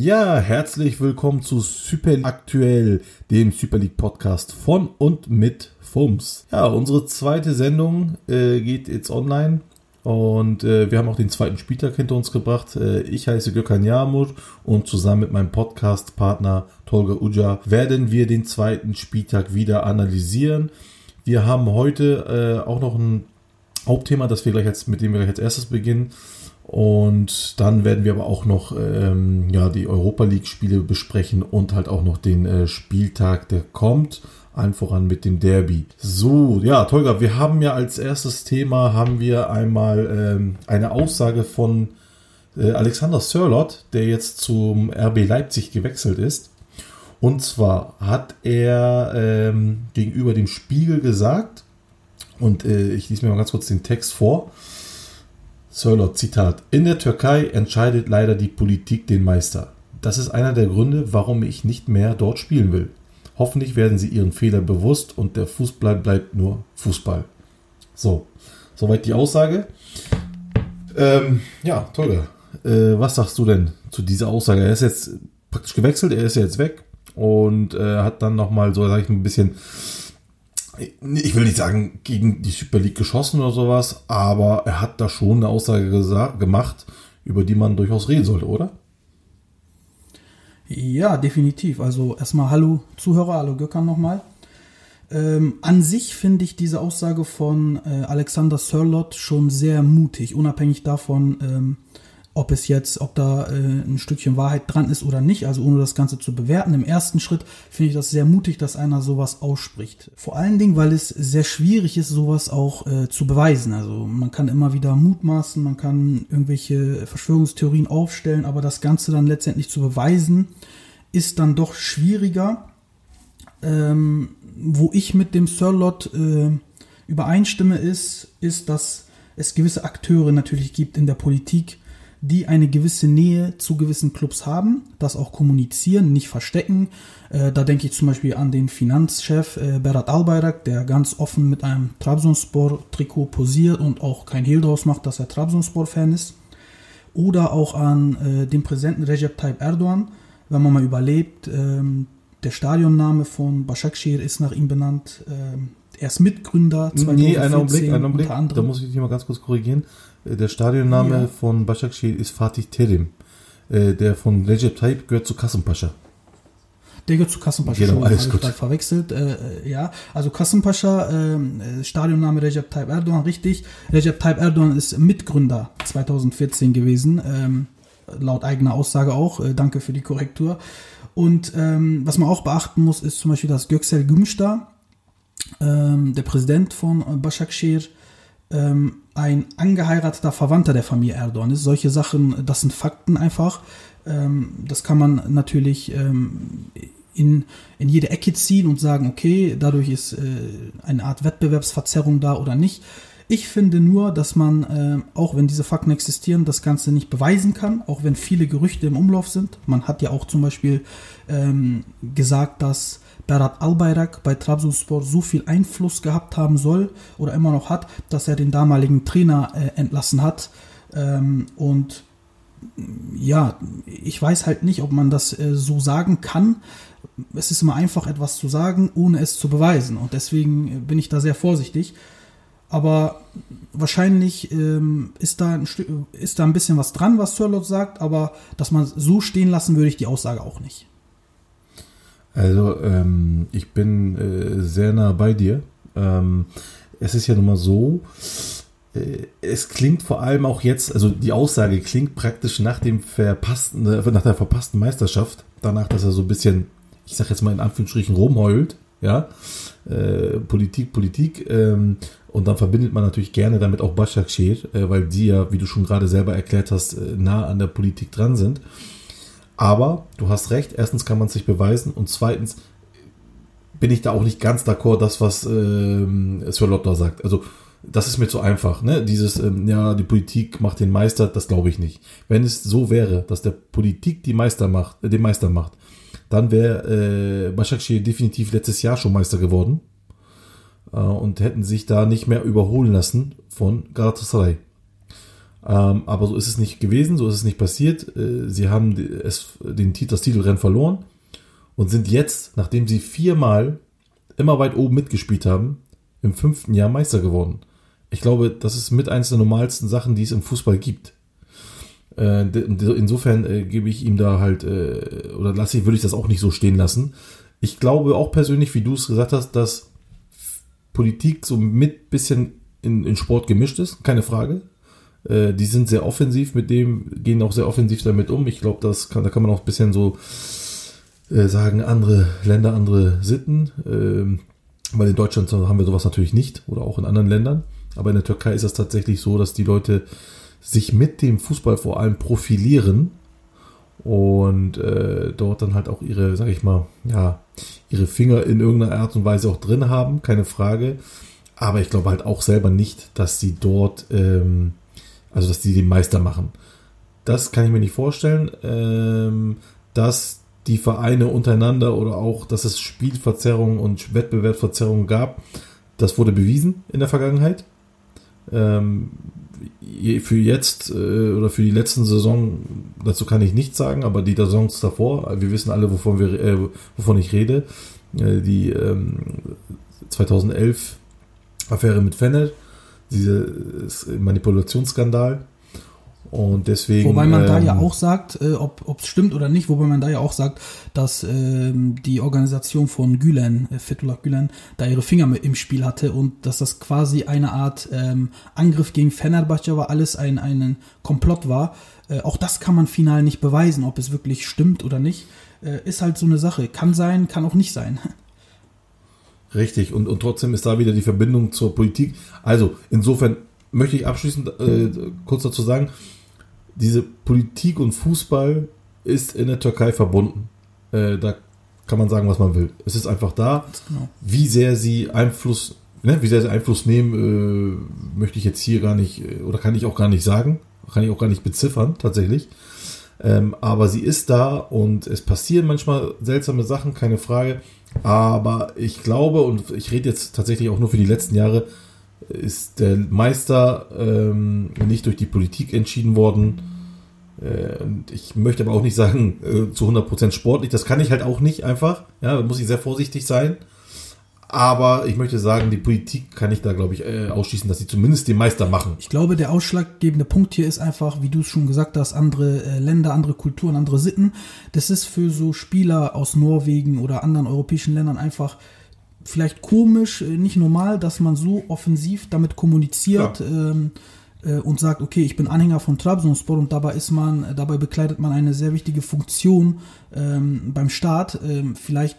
Ja, herzlich willkommen zu Super Aktuell, dem Super League Podcast von und mit FUMS. Ja, unsere zweite Sendung äh, geht jetzt online und äh, wir haben auch den zweiten Spieltag hinter uns gebracht. Äh, ich heiße Gökhan Yamur und zusammen mit meinem Podcast-Partner Tolga Uja werden wir den zweiten Spieltag wieder analysieren. Wir haben heute äh, auch noch ein Hauptthema, das wir gleich jetzt, mit dem wir gleich als erstes beginnen. Und dann werden wir aber auch noch ähm, ja, die Europa League-Spiele besprechen und halt auch noch den äh, Spieltag, der kommt. Allen voran mit dem Derby. So, ja, Tolga, wir haben ja als erstes Thema haben wir einmal ähm, eine Aussage von äh, Alexander Sörlot, der jetzt zum RB Leipzig gewechselt ist. Und zwar hat er ähm, gegenüber dem Spiegel gesagt, und äh, ich lese mir mal ganz kurz den Text vor. Sörlot, Zitat. In der Türkei entscheidet leider die Politik den Meister. Das ist einer der Gründe, warum ich nicht mehr dort spielen will. Hoffentlich werden sie ihren Fehler bewusst und der Fußball bleibt nur Fußball. So, soweit die Aussage. Ähm, ja, toll. Äh, was sagst du denn zu dieser Aussage? Er ist jetzt praktisch gewechselt, er ist jetzt weg und äh, hat dann nochmal so, sag ich ein bisschen ich will nicht sagen, gegen die Super League geschossen oder sowas, aber er hat da schon eine Aussage gemacht, über die man durchaus reden sollte, oder? Ja, definitiv. Also erstmal Hallo Zuhörer, hallo Gökhan nochmal. Ähm, an sich finde ich diese Aussage von äh, Alexander Sörlot schon sehr mutig, unabhängig davon, ähm, ob es jetzt, ob da äh, ein Stückchen Wahrheit dran ist oder nicht, also ohne das Ganze zu bewerten. Im ersten Schritt finde ich das sehr mutig, dass einer sowas ausspricht. Vor allen Dingen, weil es sehr schwierig ist, sowas auch äh, zu beweisen. Also man kann immer wieder mutmaßen, man kann irgendwelche Verschwörungstheorien aufstellen, aber das Ganze dann letztendlich zu beweisen, ist dann doch schwieriger. Ähm, wo ich mit dem Sirlot äh, übereinstimme, ist, ist, dass es gewisse Akteure natürlich gibt in der Politik, die eine gewisse Nähe zu gewissen Clubs haben, das auch kommunizieren, nicht verstecken. Äh, da denke ich zum Beispiel an den Finanzchef äh, Berat Albayrak, der ganz offen mit einem Trabzonspor-Trikot posiert und auch kein Hehl draus macht, dass er Trabzonspor-Fan ist. Oder auch an äh, den Präsidenten Recep Tayyip Erdogan, wenn man mal überlebt, ähm, der Stadionname von Başakşehir ist nach ihm benannt. Ähm, er ist Mitgründer 2014 nee, einen Augenblick, einen Augenblick. Da muss ich dich mal ganz kurz korrigieren. Der Stadionname ja. von Başakşehir ist Fatih Terim. Der von Recep Tayyip gehört zu Kasımpaşa. Der gehört zu Kasımpaşa. Genau, alles gut. verwechselt. Äh, ja, also Kasımpaşa, äh, Stadionname Recep Tayyip Erdogan, richtig. Recep Tayyip Erdogan ist Mitgründer 2014 gewesen. Ähm, laut eigener Aussage auch. Äh, danke für die Korrektur. Und ähm, was man auch beachten muss, ist zum Beispiel, dass Göksel Gümüşta, ähm, der Präsident von Başakşehir, ähm, ein angeheirateter Verwandter der Familie Erdogan ist. Solche Sachen, das sind Fakten einfach. Ähm, das kann man natürlich ähm, in, in jede Ecke ziehen und sagen, okay, dadurch ist äh, eine Art Wettbewerbsverzerrung da oder nicht. Ich finde nur, dass man, äh, auch wenn diese Fakten existieren, das Ganze nicht beweisen kann, auch wenn viele Gerüchte im Umlauf sind. Man hat ja auch zum Beispiel ähm, gesagt, dass Berat Albayrak bei Trabzonspor so viel Einfluss gehabt haben soll oder immer noch hat, dass er den damaligen Trainer äh, entlassen hat. Ähm, und ja, ich weiß halt nicht, ob man das äh, so sagen kann. Es ist immer einfach, etwas zu sagen, ohne es zu beweisen. Und deswegen bin ich da sehr vorsichtig. Aber wahrscheinlich ähm, ist, da ein ist da ein bisschen was dran, was Sörlot sagt, aber dass man so stehen lassen würde ich die Aussage auch nicht. Also ähm, ich bin äh, sehr nah bei dir. Ähm, es ist ja nun mal so, äh, es klingt vor allem auch jetzt, also die Aussage klingt praktisch nach dem verpassten, äh, nach der verpassten Meisterschaft, danach, dass er so ein bisschen, ich sag jetzt mal in Anführungsstrichen, rumheult, ja, äh, Politik, Politik, ähm, und dann verbindet man natürlich gerne damit auch Başakşehir, äh, weil die ja, wie du schon gerade selber erklärt hast, äh, nah an der Politik dran sind. Aber du hast recht, erstens kann man es sich beweisen und zweitens bin ich da auch nicht ganz d'accord, das, was ähm, Sir Lotta sagt. Also, das ist mir zu einfach. Ne? Dieses, ähm, ja, die Politik macht den Meister, das glaube ich nicht. Wenn es so wäre, dass der Politik die Meister macht, äh, den Meister macht, dann wäre äh, Başakşehir definitiv letztes Jahr schon Meister geworden äh, und hätten sich da nicht mehr überholen lassen von Galatasaray. Ähm, aber so ist es nicht gewesen, so ist es nicht passiert. Äh, sie haben es, den, das Titelrennen verloren und sind jetzt, nachdem sie viermal immer weit oben mitgespielt haben, im fünften Jahr Meister geworden. Ich glaube, das ist mit eines der normalsten Sachen, die es im Fußball gibt. Äh, insofern äh, gebe ich ihm da halt, äh, oder lasse ich, würde ich das auch nicht so stehen lassen. Ich glaube auch persönlich, wie du es gesagt hast, dass Politik so mit bisschen in, in Sport gemischt ist, keine Frage. Äh, die sind sehr offensiv mit dem, gehen auch sehr offensiv damit um. Ich glaube, das kann, da kann man auch ein bisschen so äh, sagen, andere Länder, andere Sitten. Ähm, weil in Deutschland haben wir sowas natürlich nicht oder auch in anderen Ländern. Aber in der Türkei ist es tatsächlich so, dass die Leute sich mit dem Fußball vor allem profilieren und äh, dort dann halt auch ihre, sag ich mal, ja, ihre Finger in irgendeiner Art und Weise auch drin haben, keine Frage. Aber ich glaube halt auch selber nicht, dass sie dort ähm, also, dass die den Meister machen. Das kann ich mir nicht vorstellen. Ähm, dass die Vereine untereinander oder auch, dass es Spielverzerrungen und Wettbewerbsverzerrungen gab, das wurde bewiesen in der Vergangenheit. Ähm, für jetzt äh, oder für die letzten Saison, dazu kann ich nichts sagen, aber die Saisons davor, wir wissen alle, wovon, wir, äh, wovon ich rede. Äh, die ähm, 2011 Affäre mit Fennel, dieses Manipulationsskandal. Und deswegen. Wobei man ähm, da ja ähm, auch sagt, äh, ob es stimmt oder nicht, wobei man da ja auch sagt, dass ähm, die Organisation von Gülen, äh, Fethullah Gülen, da ihre Finger im Spiel hatte und dass das quasi eine Art ähm, Angriff gegen Fenerbahce war, alles ein, ein Komplott war. Äh, auch das kann man final nicht beweisen, ob es wirklich stimmt oder nicht. Äh, ist halt so eine Sache. Kann sein, kann auch nicht sein. Richtig, und, und trotzdem ist da wieder die Verbindung zur Politik. Also, insofern möchte ich abschließend äh, kurz dazu sagen, diese Politik und Fußball ist in der Türkei verbunden. Äh, da kann man sagen, was man will. Es ist einfach da. Genau. Wie sehr sie Einfluss, ne, wie sehr sie Einfluss nehmen, äh, möchte ich jetzt hier gar nicht, äh, oder kann ich auch gar nicht sagen. Kann ich auch gar nicht beziffern, tatsächlich. Ähm, aber sie ist da und es passieren manchmal seltsame Sachen, keine Frage. Aber ich glaube, und ich rede jetzt tatsächlich auch nur für die letzten Jahre, ist der Meister ähm, nicht durch die Politik entschieden worden. Äh, ich möchte aber auch nicht sagen, äh, zu 100% sportlich. Das kann ich halt auch nicht einfach. Ja, da muss ich sehr vorsichtig sein. Aber ich möchte sagen, die Politik kann ich da, glaube ich, äh, ausschließen, dass sie zumindest den Meister machen. Ich glaube, der ausschlaggebende Punkt hier ist einfach, wie du es schon gesagt hast, andere äh, Länder, andere Kulturen, andere Sitten. Das ist für so Spieler aus Norwegen oder anderen europäischen Ländern einfach vielleicht komisch, äh, nicht normal, dass man so offensiv damit kommuniziert. Ähm, und sagt, okay, ich bin Anhänger von Trabzonspor und dabei ist man, dabei bekleidet man eine sehr wichtige Funktion ähm, beim Staat. Ähm, vielleicht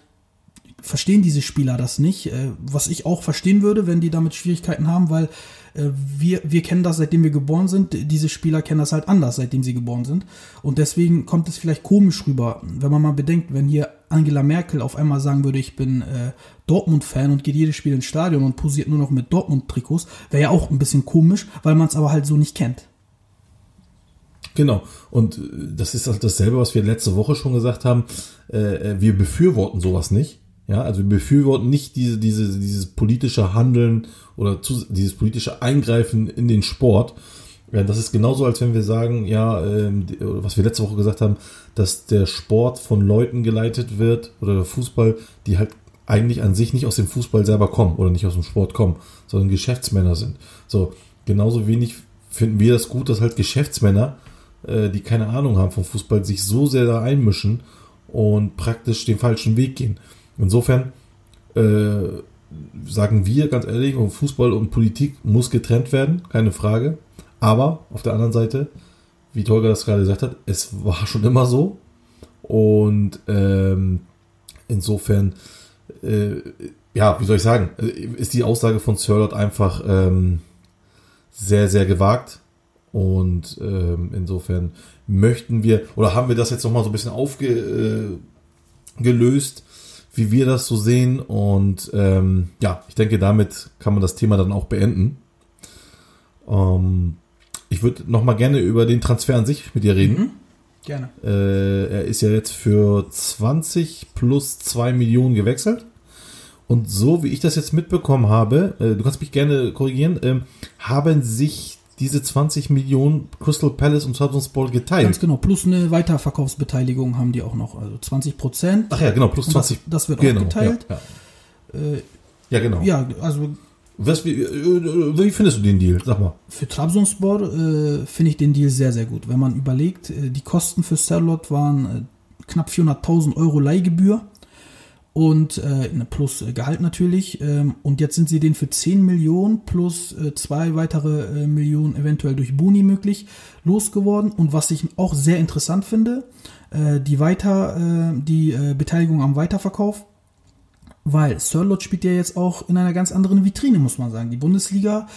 verstehen diese Spieler das nicht, äh, was ich auch verstehen würde, wenn die damit Schwierigkeiten haben, weil äh, wir, wir kennen das, seitdem wir geboren sind, diese Spieler kennen das halt anders, seitdem sie geboren sind. Und deswegen kommt es vielleicht komisch rüber, wenn man mal bedenkt, wenn hier Angela Merkel auf einmal sagen würde, ich bin äh, Dortmund-Fan und geht jedes Spiel ins Stadion und posiert nur noch mit Dortmund-Trikots, wäre ja auch ein bisschen komisch, weil man es aber halt so nicht kennt. Genau. Und äh, das ist halt dasselbe, was wir letzte Woche schon gesagt haben. Äh, wir befürworten sowas nicht. Ja, also wir befürworten nicht diese, diese, dieses politische Handeln oder zu, dieses politische Eingreifen in den Sport. Ja, das ist genauso, als wenn wir sagen, ja, ähm, was wir letzte Woche gesagt haben, dass der Sport von Leuten geleitet wird oder der Fußball, die halt eigentlich an sich nicht aus dem Fußball selber kommen oder nicht aus dem Sport kommen, sondern Geschäftsmänner sind. So, genauso wenig finden wir das gut, dass halt Geschäftsmänner, äh, die keine Ahnung haben vom Fußball, sich so sehr da einmischen und praktisch den falschen Weg gehen. Insofern äh, sagen wir ganz ehrlich, Fußball und Politik muss getrennt werden, keine Frage. Aber auf der anderen Seite, wie Tolga das gerade gesagt hat, es war schon immer so. Und ähm, insofern, äh, ja, wie soll ich sagen, ist die Aussage von Sirlot einfach ähm, sehr, sehr gewagt. Und ähm, insofern möchten wir, oder haben wir das jetzt nochmal so ein bisschen aufgelöst, äh, wie wir das so sehen. Und ähm, ja, ich denke, damit kann man das Thema dann auch beenden. Ähm, ich würde nochmal gerne über den Transfer an sich mit dir reden. Mhm. Gerne. Äh, er ist ja jetzt für 20 plus 2 Millionen gewechselt. Und so wie ich das jetzt mitbekommen habe, äh, du kannst mich gerne korrigieren, ähm, haben sich diese 20 Millionen Crystal Palace und Trabzonspor geteilt. Ganz genau. Plus eine Weiterverkaufsbeteiligung haben die auch noch. Also 20 Prozent. Ach ja, genau, plus Und das, 20. das wird genau, auch geteilt. Ja, ja. Äh, ja genau. ja, also Was, wie, äh, wie findest du den Deal? Sag mal. Für Trabzonspor äh, finde ich den Deal sehr, sehr gut. Wenn man überlegt, äh, die Kosten für Serlot waren äh, knapp 400.000 Euro Leihgebühr und äh, ne, plus äh, Gehalt natürlich. Ähm, und jetzt sind sie den für 10 Millionen plus äh, zwei weitere äh, Millionen eventuell durch Boni möglich losgeworden. Und was ich auch sehr interessant finde, äh, die weiter äh, die Beteiligung am Weiterverkauf weil Sirlot spielt ja jetzt auch in einer ganz anderen Vitrine, muss man sagen. Die Bundesliga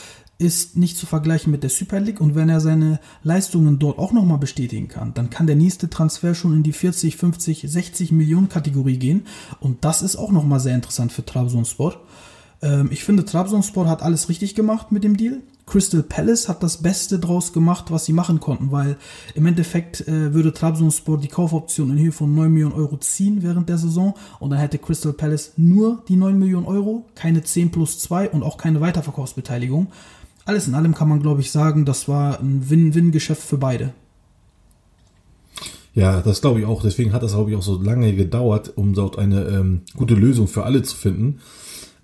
ist nicht zu vergleichen mit der Super League und wenn er seine Leistungen dort auch nochmal bestätigen kann, dann kann der nächste Transfer schon in die 40, 50, 60 Millionen Kategorie gehen und das ist auch nochmal sehr interessant für Trabzonspor. Ähm, ich finde, Trabzonspor hat alles richtig gemacht mit dem Deal. Crystal Palace hat das Beste draus gemacht, was sie machen konnten, weil im Endeffekt äh, würde Trabzonspor die Kaufoption in Höhe von 9 Millionen Euro ziehen während der Saison und dann hätte Crystal Palace nur die 9 Millionen Euro, keine 10 plus 2 und auch keine Weiterverkaufsbeteiligung. Alles in allem kann man, glaube ich, sagen, das war ein Win-Win-Geschäft für beide. Ja, das glaube ich auch. Deswegen hat das, glaube ich, auch so lange gedauert, um dort eine ähm, gute Lösung für alle zu finden.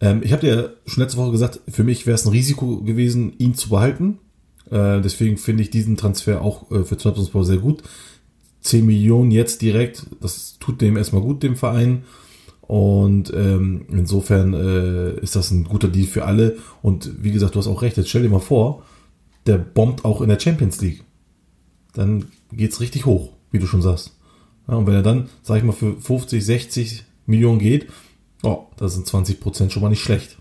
Ähm, ich habe dir schon letzte Woche gesagt, für mich wäre es ein Risiko gewesen, ihn zu behalten. Äh, deswegen finde ich diesen Transfer auch äh, für Trabzonspor sehr gut. 10 Millionen jetzt direkt, das tut dem erstmal gut, dem Verein. Und ähm, insofern äh, ist das ein guter Deal für alle. Und wie gesagt, du hast auch recht. Jetzt stell dir mal vor, der bombt auch in der Champions League. Dann geht's richtig hoch, wie du schon sagst. Ja, und wenn er dann, sag ich mal, für 50, 60 Millionen geht, oh, da sind 20 Prozent schon mal nicht schlecht.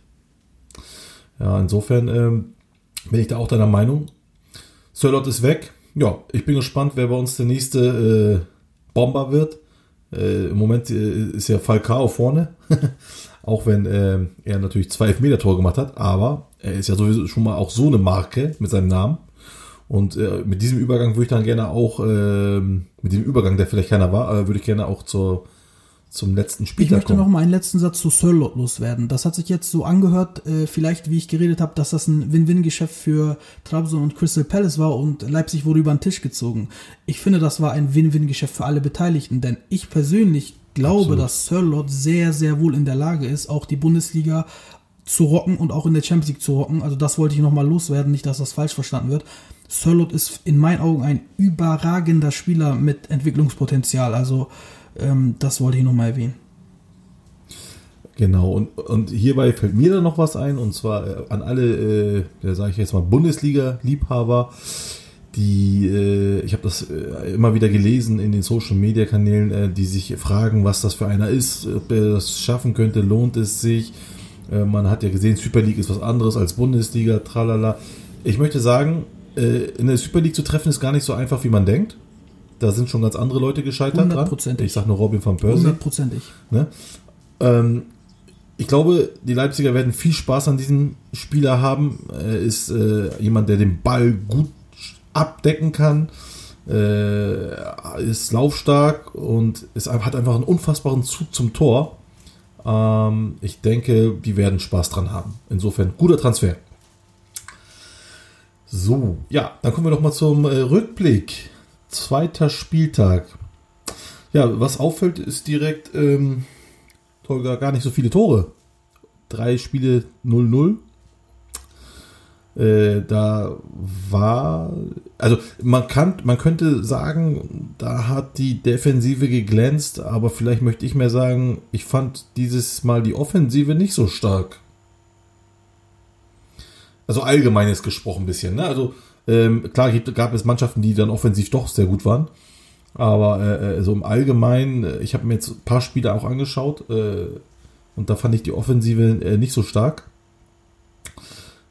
Ja, insofern ähm, bin ich da auch deiner Meinung. Sörlot ist weg. Ja, ich bin gespannt, wer bei uns der nächste äh, Bomber wird. Äh, Im Moment äh, ist ja Falcao vorne. auch wenn äh, er natürlich zwei Elfmeter-Tore gemacht hat. Aber er ist ja sowieso schon mal auch so eine Marke mit seinem Namen. Und äh, mit diesem Übergang würde ich dann gerne auch, äh, mit dem Übergang, der vielleicht keiner war, äh, würde ich gerne auch zur, zum letzten Ich Spieltag möchte kommen. noch mal einen letzten Satz zu Sirlot loswerden. Das hat sich jetzt so angehört, äh, vielleicht wie ich geredet habe, dass das ein Win-Win-Geschäft für Trabzon und Crystal Palace war und Leipzig wurde über den Tisch gezogen. Ich finde, das war ein Win-Win-Geschäft für alle Beteiligten, denn ich persönlich glaube, Absolut. dass Sirlot sehr, sehr wohl in der Lage ist, auch die Bundesliga zu rocken und auch in der Champions League zu rocken. Also das wollte ich noch mal loswerden, nicht, dass das falsch verstanden wird. Sirlot ist in meinen Augen ein überragender Spieler mit Entwicklungspotenzial. Also ähm, das wollte ich noch mal erwähnen. Genau, und, und hierbei fällt mir dann noch was ein, und zwar äh, an alle, äh, sage ich jetzt mal, Bundesliga-Liebhaber, die, äh, ich habe das äh, immer wieder gelesen in den Social-Media-Kanälen, äh, die sich fragen, was das für einer ist, ob er das schaffen könnte, lohnt es sich. Äh, man hat ja gesehen, Super League ist was anderes als Bundesliga, tralala. Ich möchte sagen, in der Super League zu treffen ist gar nicht so einfach, wie man denkt. Da sind schon ganz andere Leute gescheitert dran. Hundertprozentig. Ich sage nur Robin van Persie. Hundertprozentig. Ne? Ähm, ich glaube, die Leipziger werden viel Spaß an diesem Spieler haben. Er ist äh, jemand, der den Ball gut abdecken kann, äh, ist laufstark und ist, hat einfach einen unfassbaren Zug zum Tor. Ähm, ich denke, die werden Spaß dran haben. Insofern guter Transfer. So, ja, dann kommen wir doch mal zum äh, Rückblick. Zweiter Spieltag. Ja, was auffällt, ist direkt ähm, Tolga gar nicht so viele Tore. Drei Spiele 0-0. Äh, da war, also man kann, man könnte sagen, da hat die Defensive geglänzt, aber vielleicht möchte ich mehr sagen, ich fand dieses Mal die Offensive nicht so stark. Also allgemein jetzt gesprochen ein bisschen, ne? Also ähm, klar gab es Mannschaften, die dann offensiv doch sehr gut waren. Aber äh, äh, so im Allgemeinen, äh, ich habe mir jetzt ein paar Spiele auch angeschaut äh, und da fand ich die Offensive äh, nicht so stark.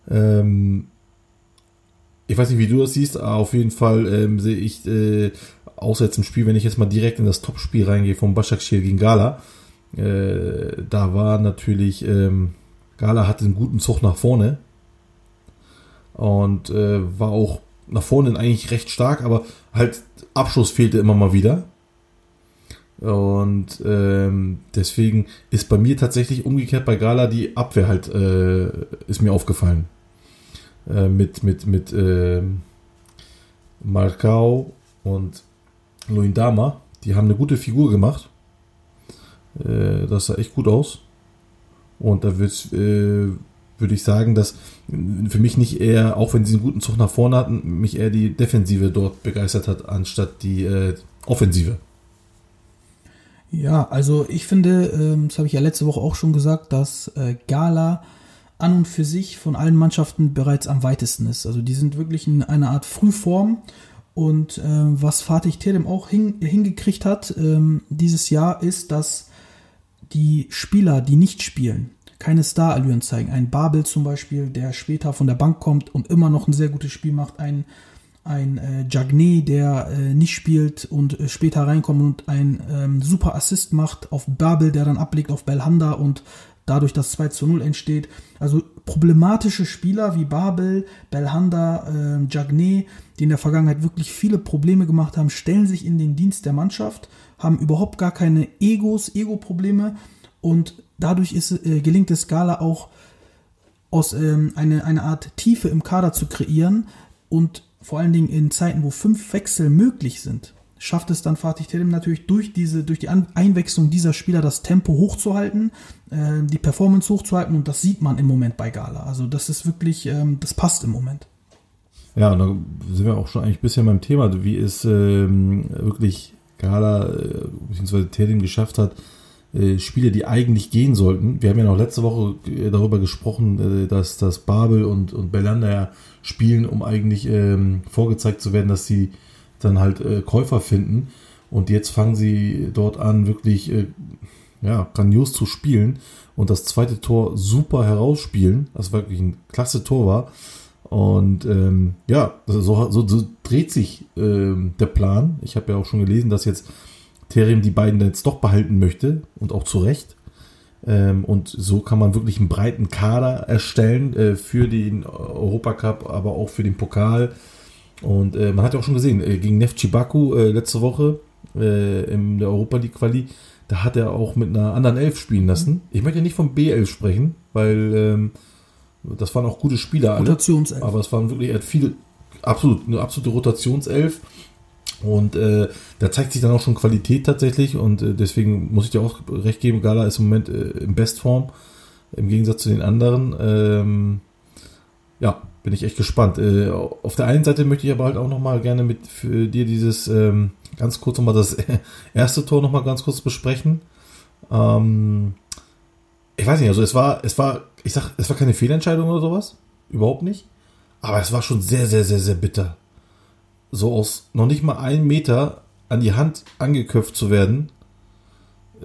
Ähm, ich weiß nicht, wie du das siehst, aber auf jeden Fall ähm, sehe ich, äh, außer jetzt im Spiel, wenn ich jetzt mal direkt in das Topspiel reingehe vom Başakşehir gegen Gala, äh, da war natürlich, ähm, Gala hatte einen guten Zug nach vorne und äh, war auch nach vorne eigentlich recht stark, aber halt Abschluss fehlte immer mal wieder. Und ähm, deswegen ist bei mir tatsächlich umgekehrt bei Gala die Abwehr halt äh, ist mir aufgefallen. Äh, mit mit mit äh, Marcao und Loindama. Die haben eine gute Figur gemacht. Äh, das sah echt gut aus. Und da wird äh, würde ich sagen, dass für mich nicht eher, auch wenn sie einen guten Zug nach vorne hatten, mich eher die Defensive dort begeistert hat, anstatt die äh, Offensive. Ja, also ich finde, ähm, das habe ich ja letzte Woche auch schon gesagt, dass äh, Gala an und für sich von allen Mannschaften bereits am weitesten ist. Also die sind wirklich in einer Art Frühform. Und äh, was Fatih Terim auch hin, hingekriegt hat ähm, dieses Jahr, ist, dass die Spieler, die nicht spielen, keine Star-Allüren zeigen. Ein Babel zum Beispiel, der später von der Bank kommt und immer noch ein sehr gutes Spiel macht. Ein ein äh, Jagné, der äh, nicht spielt und äh, später reinkommt und ein ähm, super Assist macht auf Babel, der dann ablegt auf Belhanda und dadurch das 2 zu 0 entsteht. Also problematische Spieler wie Babel, Belhanda, äh, Jagné, die in der Vergangenheit wirklich viele Probleme gemacht haben, stellen sich in den Dienst der Mannschaft, haben überhaupt gar keine Egos, Ego-Probleme und dadurch ist, äh, gelingt es Gala auch aus ähm, eine, eine Art Tiefe im Kader zu kreieren und vor allen Dingen in Zeiten, wo fünf Wechsel möglich sind, schafft es dann Fatih Terim natürlich durch diese, durch die Einwechslung dieser Spieler das Tempo hochzuhalten, äh, die Performance hochzuhalten und das sieht man im Moment bei Gala. Also das ist wirklich, ähm, das passt im Moment. Ja, und da sind wir auch schon eigentlich ein bisschen beim Thema, wie es ähm, wirklich Gala äh, bzw. Terim geschafft hat, äh, Spiele, die eigentlich gehen sollten. Wir haben ja noch letzte Woche äh, darüber gesprochen, äh, dass, dass Babel und, und Belander ja spielen, um eigentlich ähm, vorgezeigt zu werden, dass sie dann halt äh, Käufer finden. Und jetzt fangen sie dort an, wirklich äh, ja, grandios zu spielen und das zweite Tor super herausspielen, das wirklich ein klasse Tor war. Und ähm, ja, so, so, so dreht sich ähm, der Plan. Ich habe ja auch schon gelesen, dass jetzt Terim die beiden jetzt doch behalten möchte und auch zu Recht. Ähm, und so kann man wirklich einen breiten Kader erstellen äh, für den Europacup, aber auch für den Pokal. Und äh, man hat ja auch schon gesehen, äh, gegen Neftchi Baku äh, letzte Woche äh, in der Europa League Quali, da hat er auch mit einer anderen Elf spielen lassen. Ich möchte nicht vom B11 sprechen, weil ähm, das waren auch gute Spieler alle. Rotationself. Aber es waren wirklich, er hat viele, absolut, eine absolute Rotationself. Und äh, da zeigt sich dann auch schon Qualität tatsächlich und äh, deswegen muss ich dir auch recht geben, Gala ist im Moment äh, in Bestform, im Gegensatz zu den anderen. Ähm, ja, bin ich echt gespannt. Äh, auf der einen Seite möchte ich aber halt auch nochmal gerne mit für dir dieses, ähm, ganz kurz nochmal das erste Tor nochmal ganz kurz besprechen. Ähm, ich weiß nicht, also es war, es war, ich sag, es war keine Fehlentscheidung oder sowas. Überhaupt nicht. Aber es war schon sehr, sehr, sehr, sehr bitter so aus noch nicht mal einen Meter an die Hand angeköpft zu werden,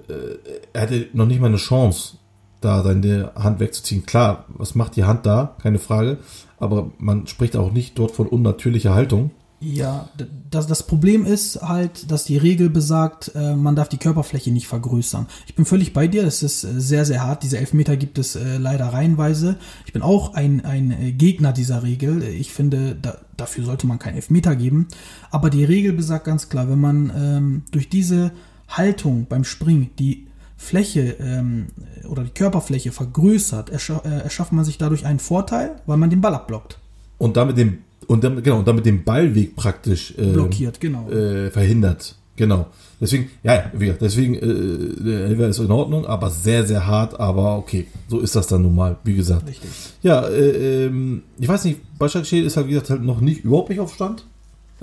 äh, er hatte noch nicht mal eine Chance, da seine Hand wegzuziehen. Klar, was macht die Hand da? Keine Frage. Aber man spricht auch nicht dort von unnatürlicher Haltung. Ja, das, das Problem ist halt, dass die Regel besagt, äh, man darf die Körperfläche nicht vergrößern. Ich bin völlig bei dir, das ist äh, sehr, sehr hart. Diese Elfmeter gibt es äh, leider reihenweise. Ich bin auch ein, ein Gegner dieser Regel. Ich finde, da, dafür sollte man keinen Elfmeter geben. Aber die Regel besagt ganz klar, wenn man ähm, durch diese Haltung beim Springen die Fläche ähm, oder die Körperfläche vergrößert, erscha erschafft man sich dadurch einen Vorteil, weil man den Ball abblockt. Und damit den und dann, genau, und damit den Ballweg praktisch äh, blockiert, genau. Äh, verhindert. Genau. Deswegen, ja, ja, deswegen, äh, der Elfer ist in Ordnung, aber sehr, sehr hart, aber okay, so ist das dann nun mal, wie gesagt. Richtig. Ja, äh, ähm, ich weiß nicht, Başakşehir ist halt, wie gesagt, halt noch nicht, überhaupt nicht auf Stand.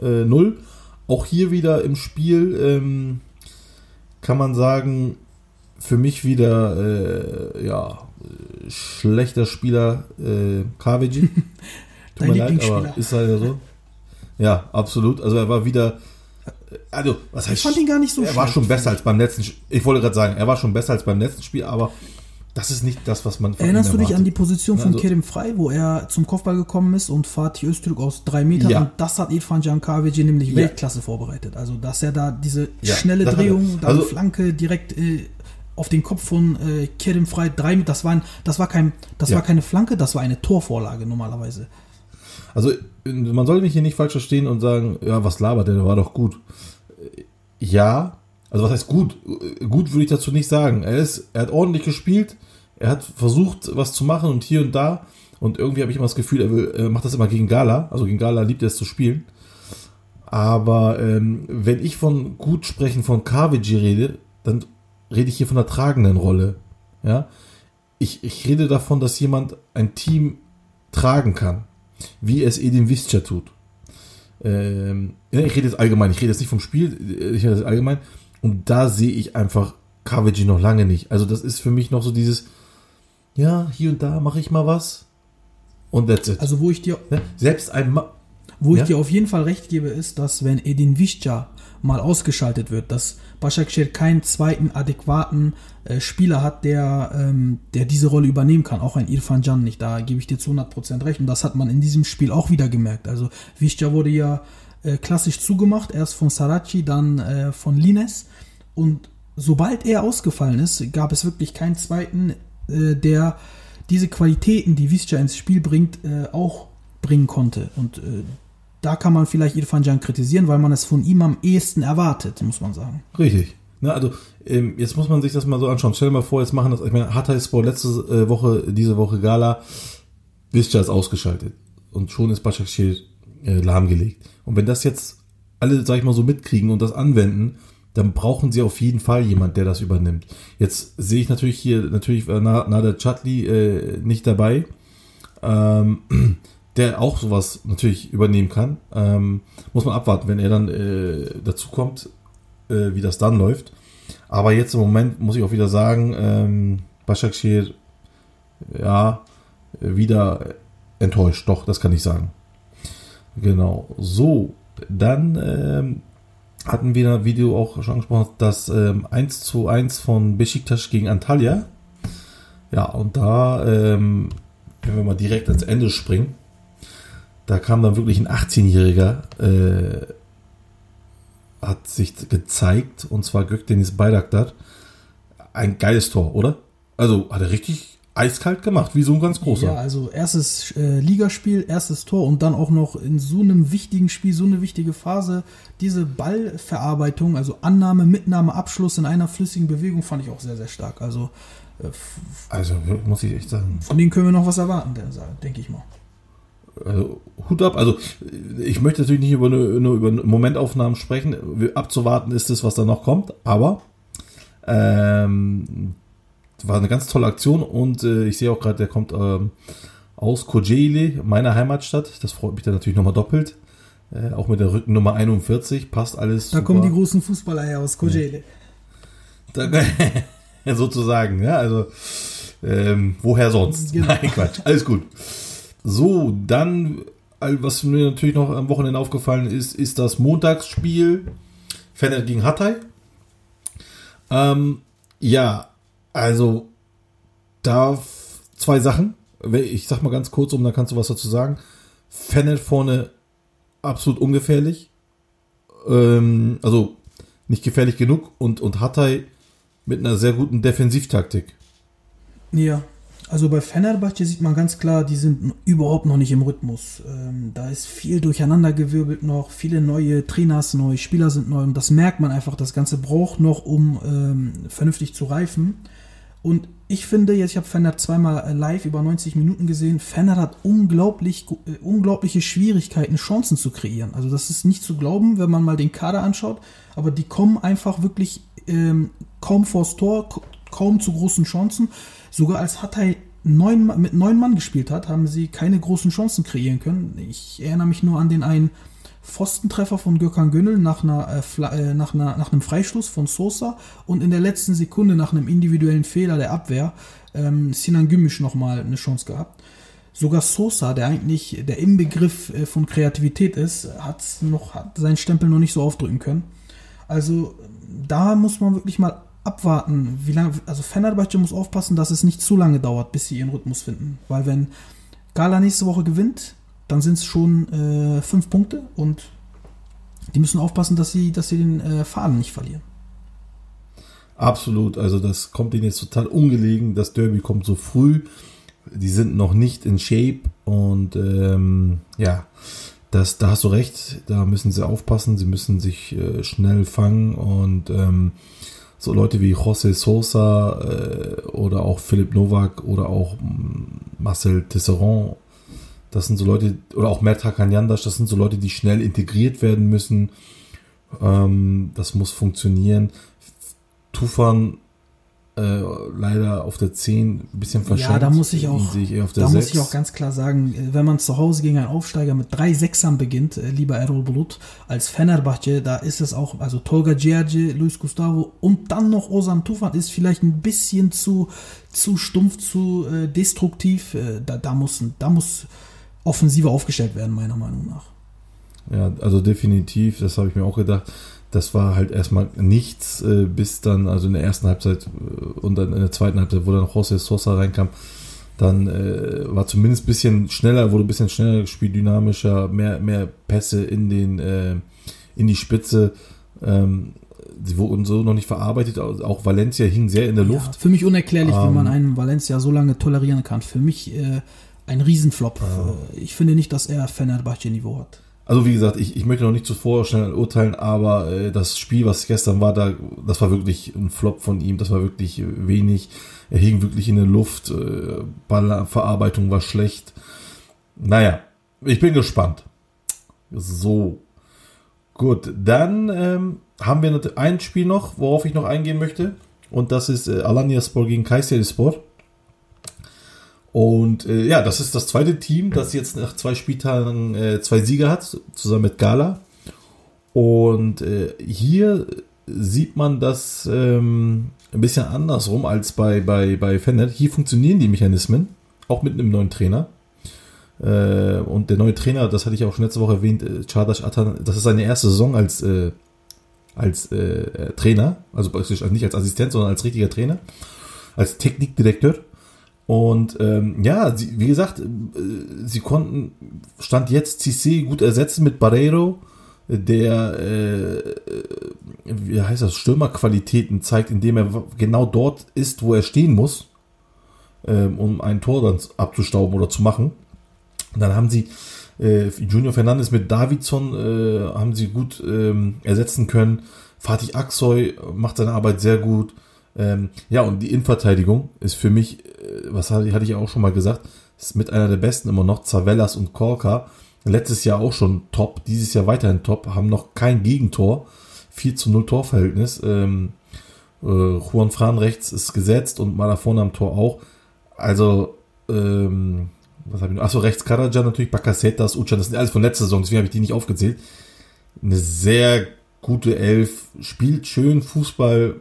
Äh, null. Auch hier wieder im Spiel, ähm, kann man sagen, für mich wieder, äh, ja, schlechter Spieler, äh, Kavici. Tut mir leid, aber ist halt ja so. Ja, absolut. Also er war wieder. Also, was heißt. Ich fand ihn gar nicht so Er war schon besser als beim letzten. Ich wollte gerade sagen, er war schon besser als beim letzten Spiel, aber das ist nicht das, was man von Erinnerst du dich an die. Position von Also- Kerim Frey, wo er zum Kopfball gekommen ist und Fatih Öztürk aus drei Metern Ja. und das hat Irfan Cankavici nämlich Ja. Weltklasse vorbereitet. Also dass er da diese Ja, schnelle. Drehung, dann Also- Flanke direkt äh, auf den Kopf von äh, Kerim Frey, drei Meter, das war, ein, das war kein, das war keine Flanke, das war eine Torvorlage normalerweise. Also, man soll mich hier nicht falsch verstehen und sagen, ja, was labert der, der war doch gut. Ja, also was heißt gut? Gut würde ich dazu nicht sagen. Er ist, er hat ordentlich gespielt, er hat versucht, was zu machen und hier und da. Und irgendwie habe ich immer das Gefühl, er, will, er macht das immer gegen Gala. Also gegen Gala liebt er es zu spielen. Aber ähm, wenn ich von gut sprechen von Kavici rede, dann rede ich hier von der tragenden Rolle. Ja, ich, ich rede davon, dass jemand ein Team tragen kann, wie es Edin Visca tut. Ähm, ich rede jetzt allgemein, ich rede jetzt nicht vom Spiel, ich rede jetzt allgemein. Und da sehe ich einfach Kavici noch lange nicht. Also das ist für mich noch so dieses, ja, hier und da mache ich mal was. Und that's it. Also wo ich dir, Ne? Selbst ein Ma wo Ja? ich dir auf jeden Fall recht gebe, ist, dass wenn Edin Visca mal ausgeschaltet wird, dass Başakşehir keinen zweiten adäquaten äh, Spieler hat, der, ähm, der diese Rolle übernehmen kann. Auch ein Irfan Can nicht. Da gebe ich dir zu 100% recht. Und das hat man in diesem Spiel auch wieder gemerkt. Also Visca wurde ja äh, klassisch zugemacht. Erst von Saraci, dann äh, von Lines. Und sobald er ausgefallen ist, gab es wirklich keinen zweiten, äh, der diese Qualitäten, die Visca ins Spiel bringt, äh, auch bringen konnte. Und äh, da kann man vielleicht Irfan Can kritisieren, weil man es von ihm am ehesten erwartet, muss man sagen. Richtig. Na, also, ähm, jetzt muss man sich das mal so anschauen. Stell dir mal vor, jetzt machen das, ich meine, Hatayspor letzte äh, Woche, diese Woche Gala, Visca ist ausgeschaltet. Und schon ist Başakşehir äh, lahmgelegt. Und wenn das jetzt alle, sag ich mal, so mitkriegen und das anwenden, dann brauchen sie auf jeden Fall jemand, der das übernimmt. Jetzt sehe ich natürlich hier, natürlich äh, Na- Nader Chatli äh, nicht dabei, ähm, der auch sowas natürlich übernehmen kann. Ähm, muss man abwarten, wenn er dann äh, dazu kommt, äh, wie das dann läuft. Aber jetzt im Moment muss ich auch wieder sagen, ähm, Başakşehir, ja, wieder enttäuscht. Doch, das kann ich sagen. Genau. So, dann ähm, hatten wir in Video auch schon angesprochen, das ähm, 1 zu 1 von Besiktas gegen Antalya. Ja, und da, ähm, wenn wir mal direkt ans Ende springen, da kam dann wirklich ein 18-Jähriger, äh, hat sich gezeigt, und zwar Gökdeniz Bayraktar. Ein geiles Tor, oder? Also hat er richtig eiskalt gemacht, wie so ein ganz großer. Ja, also erstes äh, Ligaspiel, erstes Tor und dann auch noch in so einem wichtigen Spiel, so eine wichtige Phase, diese Ballverarbeitung, also Annahme, Mitnahme, Abschluss in einer flüssigen Bewegung fand ich auch sehr, sehr stark. Also äh, Also muss ich echt sagen. von denen können wir noch was erwarten, denke ich mal. Also, Hut ab. Also ich möchte natürlich nicht über, nur über Momentaufnahmen sprechen. Abzuwarten ist es, was da noch kommt. Aber ähm, war eine ganz tolle Aktion und äh, ich sehe auch gerade, der kommt ähm, aus Kocaeli, meiner Heimatstadt. Das freut mich dann natürlich nochmal doppelt. Äh, auch mit der Rückennummer 41 passt alles. Da kommen die großen Fußballer her aus Kojele. Da, sozusagen, ja, also ähm, woher sonst? Genau. Nein, Quatsch, alles gut. So, dann, was mir natürlich noch am Wochenende aufgefallen ist, ist das Montagsspiel Fener gegen Hatay. Ähm, ja, also da zwei Sachen. Ich sag mal ganz kurz um, dann kannst du was dazu sagen. Fener vorne absolut ungefährlich. Ähm, also nicht gefährlich genug und, und Hatay mit einer sehr guten Defensivtaktik. Ja, also bei Fenerbahce sieht man ganz klar, die sind überhaupt noch nicht im Rhythmus. Ähm, da ist viel durcheinandergewirbelt noch, viele neue Trainers neu, Spieler sind neu und das merkt man einfach, das Ganze braucht noch, um ähm, vernünftig zu reifen. Und ich finde, jetzt ich habe Fener zweimal äh, live über 90 Minuten gesehen, Fener hat unglaublich, äh, unglaubliche Schwierigkeiten, Chancen zu kreieren. Also das ist nicht zu glauben, wenn man mal den Kader anschaut, aber die kommen einfach wirklich ähm, kaum vors Tor, kaum zu großen Chancen. Sogar als Hatay neun, mit neun Mann gespielt hat, haben sie keine großen Chancen kreieren können. Ich erinnere mich nur an den einen Pfostentreffer von Gökhan Gönül nach, einer, äh, äh, nach, einer, nach einem Freistoß von Sosa und in der letzten Sekunde nach einem individuellen Fehler der Abwehr ähm, Sinan Gümüş nochmal eine Chance gehabt. Sogar Sosa, der eigentlich der Inbegriff äh, von Kreativität ist, hat noch hat seinen Stempel noch nicht so aufdrücken können. Also da muss man wirklich mal abwarten, wie lange, also Fenerbahce muss aufpassen, dass es nicht zu lange dauert, bis sie ihren Rhythmus finden. Weil wenn Gala nächste Woche gewinnt, dann sind es schon äh, fünf Punkte und die müssen aufpassen, dass sie, dass sie den äh, Faden nicht verlieren. Absolut, also das kommt ihnen jetzt total ungelegen. Das Derby kommt so früh. Die sind noch nicht in Shape und ähm, ja, das, da hast du recht, da müssen sie aufpassen, sie müssen sich äh, schnell fangen und ähm, so Leute wie José Sosa äh, oder auch Philipp Novak oder auch mm, Marcel Tisserand, das sind so Leute, oder auch Merta Kanyandas, das sind so Leute, die schnell integriert werden müssen. Ähm, das muss funktionieren. Tufan äh, leider auf der 10 ein bisschen verschont. Ja, da muss ich auch, ich da der muss 6. ich auch ganz klar sagen, äh, wenn man zu Hause gegen einen Aufsteiger mit drei Sechsern beginnt, äh, lieber Errol Bulut, als Fenerbahce, da ist es auch, also Tolga Ciarci, Luis Gustavo und dann noch Ozan Tufan ist vielleicht ein bisschen zu, zu stumpf, zu äh, destruktiv. Äh, da, da, muss, da muss offensiver aufgestellt werden, meiner Meinung nach. Ja, also definitiv, das habe ich mir auch gedacht. Das war halt erstmal nichts, äh, bis dann, also in der ersten Halbzeit äh, und dann in der zweiten Halbzeit, wo dann José Sosa reinkam, dann äh, war zumindest ein bisschen schneller, wurde ein bisschen schneller gespielt, dynamischer, mehr, mehr Pässe in den, äh, in die Spitze. Ähm, sie wurden so noch nicht verarbeitet. Auch Valencia hing sehr in der Ja, Luft. für mich unerklärlich, wie Ähm, man einen Valencia so lange tolerieren kann. Für mich äh, ein Riesenflop. Äh, Ich finde nicht, dass er Fenerbahce-Niveau hat. Also wie gesagt, ich, ich möchte noch nicht zuvor schnell urteilen, aber äh, das Spiel, was gestern war, da, das war wirklich ein Flop von ihm, das war wirklich wenig. Er hing wirklich in der Luft, äh, Ballverarbeitung war schlecht. Naja, ich bin gespannt. So. Gut, dann ähm, haben wir ein Spiel noch, worauf ich noch eingehen möchte. Und das ist äh, Alanya Sport gegen Kayseri Sport. Und äh, ja, das ist das zweite Team, das jetzt nach zwei Spieltagen äh, zwei Siege hat, zusammen mit Gala. Und äh, hier sieht man das ähm, ein bisschen andersrum als bei, bei, bei Fennet. Hier funktionieren die Mechanismen, auch mit einem neuen Trainer. Äh, und der neue Trainer, das hatte ich auch schon letzte Woche erwähnt, äh, Çağdaş Atan, das ist seine erste Saison als, äh, als äh, Trainer, also praktisch nicht als Assistent, sondern als richtiger Trainer, als Technikdirektor. Und ähm, ja, sie, wie gesagt, äh, sie konnten Stand jetzt Cissé gut ersetzen mit Barreiro, der, äh, wie heißt das, Stürmerqualitäten zeigt, indem er genau dort ist, wo er stehen muss, ähm, um ein Tor dann abzustauben oder zu machen. Und dann haben sie äh, Junior Fernandes mit Davidson äh, haben sie gut ähm, ersetzen können. Fatih Aksoy macht seine Arbeit sehr gut. Ähm, ja, und die Innenverteidigung ist für mich, äh, was hatte, ich auch schon mal gesagt, ist mit einer der besten immer noch, Zavellas und Korka. Letztes Jahr auch schon top, dieses Jahr weiterhin top, haben noch kein Gegentor. 4 zu 0 Torverhältnis. Ähm, äh, Juan Fran rechts ist gesetzt und Malafon am Tor auch. Also, ähm, was habe ich noch? Achso, rechts Karajan natürlich, Bakasetas, Ucan, das sind alles von letzter Saison, deswegen habe ich die nicht aufgezählt. Eine sehr gute Elf, spielt schön Fußball,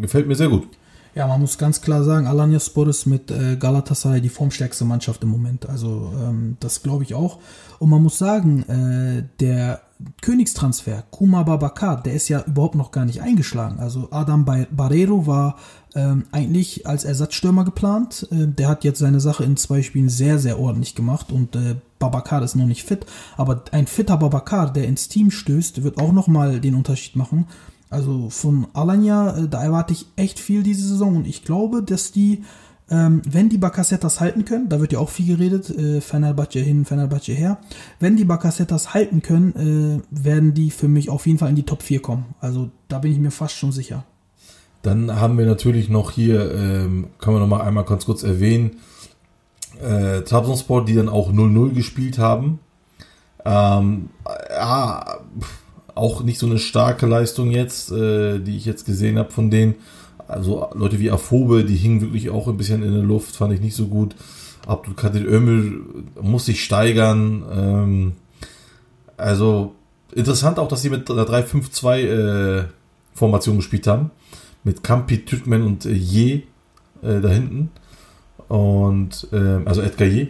gefällt mir sehr gut. Ja, man muss ganz klar sagen, Alanya Spor ist mit äh, Galatasaray die formstärkste Mannschaft im Moment. Also ähm, das glaube ich auch. Und man muss sagen, äh, der Königstransfer, Kuma Babakar, der ist ja überhaupt noch gar nicht eingeschlagen. Also Adam Ba- Barreiro war ähm, eigentlich als Ersatzstürmer geplant. Äh, der hat jetzt seine Sache in zwei Spielen sehr, sehr ordentlich gemacht und äh, Babakar ist noch nicht fit. Aber ein fitter Babakar, der ins Team stößt, wird auch nochmal den Unterschied machen. Also von Alanya, äh, da erwarte ich echt viel diese Saison und ich glaube, dass die, ähm, wenn die Bakasetas halten können, da wird ja auch viel geredet, äh, Fenerbahce hin, Fenerbahce her, wenn die Bakasetas halten können, äh, werden die für mich auf jeden Fall in die Top 4 kommen. Also da bin ich mir fast schon sicher. Dann haben wir natürlich noch hier, ähm, kann man noch mal einmal ganz kurz erwähnen, äh, Trabzonspor, die dann auch 0-0 gespielt haben. Ähm, ja, pff, auch nicht so eine starke Leistung jetzt, äh, die ich jetzt gesehen habe von denen. Also Leute wie Afobe, die hingen wirklich auch ein bisschen in der Luft, fand ich nicht so gut. Abdul Kadir Ömel muss sich steigern. Ähm, also interessant auch, dass sie mit einer 3-5-2 äh, Formation gespielt haben. Mit Kampi, Türkmen und äh, Je äh, da hinten. Und äh, also Edgar Je.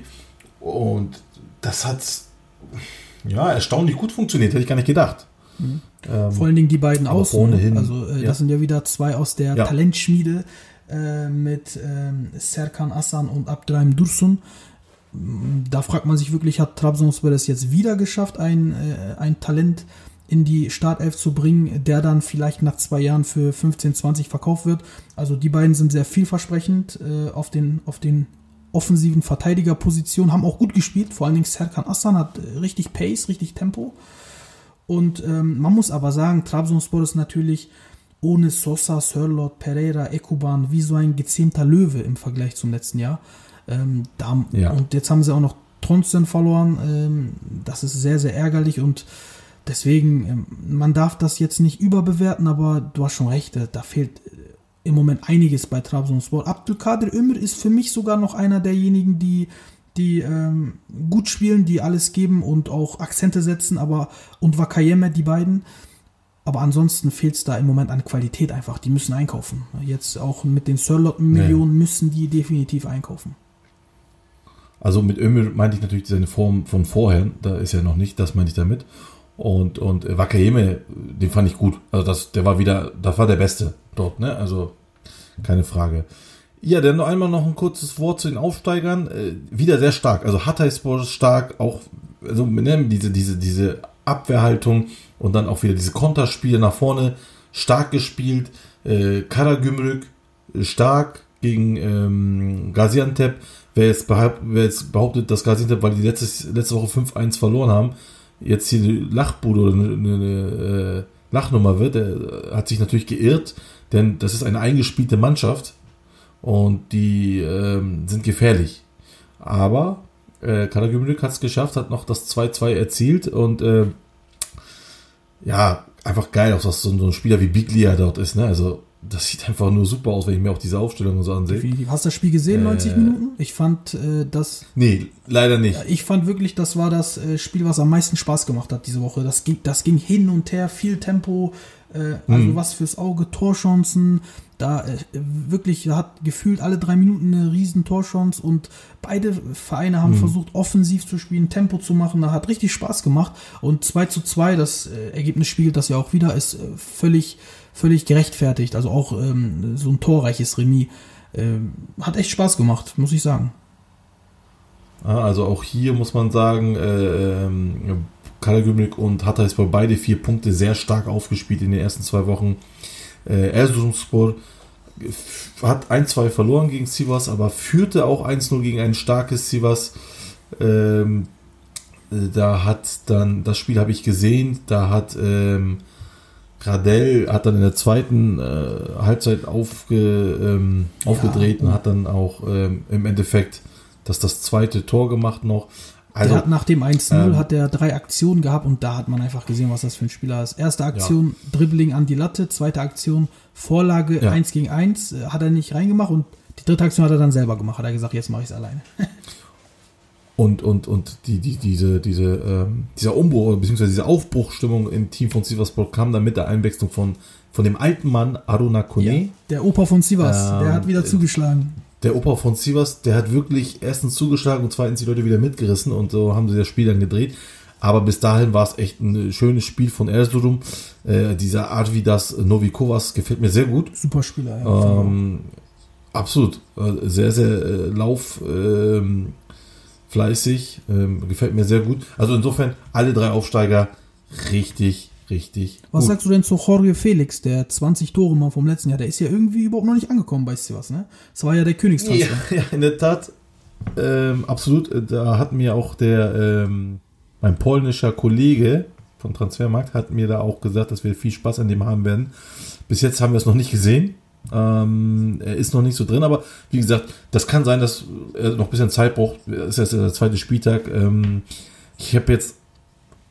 Und das hat ja erstaunlich gut funktioniert, hätte ich gar nicht gedacht. Ähm, Vor allen Dingen die beiden aber außen. vorne hin, also äh, ja. das sind ja wieder zwei aus der Ja. Talentschmiede äh, mit ähm, Serkan Aslan und Abdurrahim Dursun. Da fragt man sich wirklich, hat Trabzonspor es jetzt wieder geschafft, ein, äh, ein Talent in die Startelf zu bringen, der dann vielleicht nach zwei Jahren für 15, 20 verkauft wird. Also die beiden sind sehr vielversprechend äh, auf den, auf den offensiven Verteidigerpositionen, haben auch gut gespielt, vor allen Dingen Serkan Aslan hat äh, richtig Pace, richtig Tempo. Und ähm, man muss aber sagen, Trabzonspor ist natürlich ohne Sosa, Sörlot, Pereira, Ekuban wie so ein gezähmter Löwe im Vergleich zum letzten Jahr. Ähm, da, Ja. Und jetzt haben sie auch noch Tronsten verloren. Ähm, das ist sehr, sehr ärgerlich und deswegen, ähm, man darf das jetzt nicht überbewerten, aber du hast schon recht, äh, da fehlt äh, im Moment einiges bei Trabzonspor. Abdülkadir Ömür ist für mich sogar noch einer derjenigen, die die ähm, gut spielen, die alles geben und auch Akzente setzen, aber und Wakayeme, die beiden. Aber ansonsten fehlt es da im Moment an Qualität einfach. Die müssen einkaufen. Jetzt auch mit den Sörlot-Millionen müssen die definitiv einkaufen. Also mit Ömür meinte ich natürlich seine Form von vorher, da ist er noch nicht, das meinte ich damit. Und, und Wakayeme, den fand ich gut. Also das, der war wieder, das war der Beste dort, ne? Also keine Frage. Ja, dann noch einmal noch ein kurzes Wort zu den Aufsteigern. Äh, wieder sehr stark. Also Hatayspor ist stark, auch also ne, diese, diese, diese Abwehrhaltung und dann auch wieder diese Konterspiele nach vorne stark gespielt. Äh, Karagümrük äh, stark gegen ähm, Gaziantep. Wer jetzt, behaupt, wer jetzt behauptet, dass Gaziantep, weil die letztes, letzte Woche 5-1 verloren haben, jetzt hier eine Lachbude oder eine, eine, eine äh, Lachnummer wird, der hat sich natürlich geirrt, denn das ist eine eingespielte Mannschaft und die ähm, sind gefährlich. Aber äh, Karagümrük hat es geschafft, hat noch das 2-2 erzielt und äh, ja, einfach geil, auch dass so, so ein Spieler wie Biglia dort ist. Ne? Also das sieht einfach nur super aus, wenn ich mir auch diese Aufstellung so ansehe. Definitiv. Hast du das Spiel gesehen, 90 Äh, Minuten? Ich fand äh, das, Nee, leider nicht. ich fand wirklich, das war das äh, Spiel, was am meisten Spaß gemacht hat diese Woche. Das ging, das ging hin und her, viel Tempo, äh, also Mhm. was fürs Auge, Torchancen. Da äh, wirklich da hat gefühlt alle drei Minuten eine riesen Torchance und beide Vereine Mhm. haben versucht, offensiv zu spielen, Tempo zu machen. Da hat richtig Spaß gemacht. Und 2 zu 2, das äh, Ergebnis spiegelt das ja auch wieder, ist äh, völlig, völlig gerechtfertigt. Also auch ähm, so ein torreiches Remis. Ähm, hat echt Spaß gemacht, muss ich sagen. Ja, also auch hier muss man sagen, äh, ähm, Karagümrük und Hatayspor beide vier Punkte sehr stark aufgespielt in den ersten zwei Wochen. Äh, Erzurumspor hat 1-2 verloren gegen Sivas, aber führte auch 1-0 gegen ein starkes Sivas. Ähm, äh, da hat dann, das Spiel habe ich gesehen, da hat ähm, Gradell hat dann in der zweiten äh, Halbzeit aufge, ähm, aufgedreht und hat dann auch ähm, im Endeffekt das, das zweite Tor gemacht noch. Also, der hat nach dem 1-0 ähm, hat er drei Aktionen gehabt und da hat man einfach gesehen, was das für ein Spieler ist. Erste Aktion, Dribbling an die Latte, zweite Aktion, Vorlage Ja. 1 gegen 1, äh, hat er nicht reingemacht und die dritte Aktion hat er dann selber gemacht, hat er gesagt, jetzt mache ich es alleine. Und, und, und die, die, diese, diese, ähm, dieser Umbruch, beziehungsweise diese Aufbruchstimmung im Team von Sivaspor kam dann mit der Einwechslung von, von dem alten Mann Aruna Kone. Der Opa von Sivas, Ähm, der hat wieder zugeschlagen. Der Opa von Sivas, der hat wirklich erstens zugeschlagen und zweitens die Leute wieder mitgerissen und so haben sie das Spiel dann gedreht. Aber bis dahin war es echt ein schönes Spiel von Erzurum. Äh, dieser Arvidas Novikovas gefällt mir sehr gut. Super Spieler, ja. Ähm, absolut. Äh, Sehr, sehr äh, lauf ähm, fleißig. Ähm, gefällt mir sehr gut. Also insofern, alle drei Aufsteiger richtig, richtig Was gut. sagst du denn zu Jorge Felix, der 20 Tore mal vom letzten Jahr? Der ist ja irgendwie überhaupt noch nicht angekommen bei Sivas, ne? Das war ja der Ja, Königstransfer. ja, in der Tat. Ähm, absolut. Da hat mir auch der, ähm, mein polnischer Kollege von Transfermarkt hat mir da auch gesagt, dass wir viel Spaß an dem haben werden. Bis jetzt haben wir es noch nicht gesehen. Ähm, er ist noch nicht so drin, aber wie gesagt, das kann sein, dass er noch ein bisschen Zeit braucht. Es ist erst der zweite Spieltag. Ähm, ich habe jetzt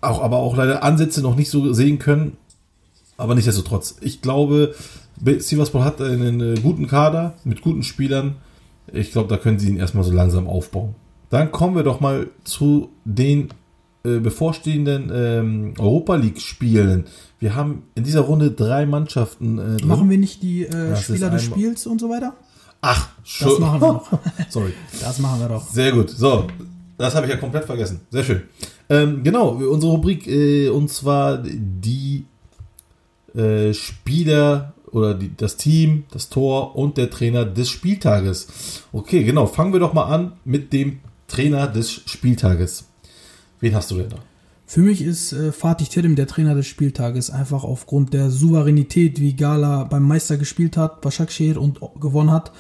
auch, aber auch leider Ansätze noch nicht so sehen können. Aber nichtsdestotrotz, ich glaube, Sivaspor hat einen äh, guten Kader mit guten Spielern. Ich glaube, da können sie ihn erstmal so langsam aufbauen. Dann kommen wir doch mal zu den äh, bevorstehenden ähm, Europa League-Spielen. Wir haben in dieser Runde drei Mannschaften äh. Machen wir nicht die äh, Das Spieler des Spiels und so weiter? Ach, Das schon. machen wir noch. Sorry. Das machen wir doch. Sehr gut. So, das habe ich ja komplett vergessen. Sehr schön. Ähm, genau, unsere Rubrik, äh, und zwar die äh, Spieler oder die, das Team, das Tor und der Trainer des Spieltages. Okay, genau. Fangen wir doch mal an mit dem Trainer des Spieltages. Wen hast du denn da? Für mich ist äh, Fatih Terim der Trainer des Spieltages, einfach aufgrund der Souveränität, wie Gala beim Meister gespielt hat, Başakşehir und gewonnen hat.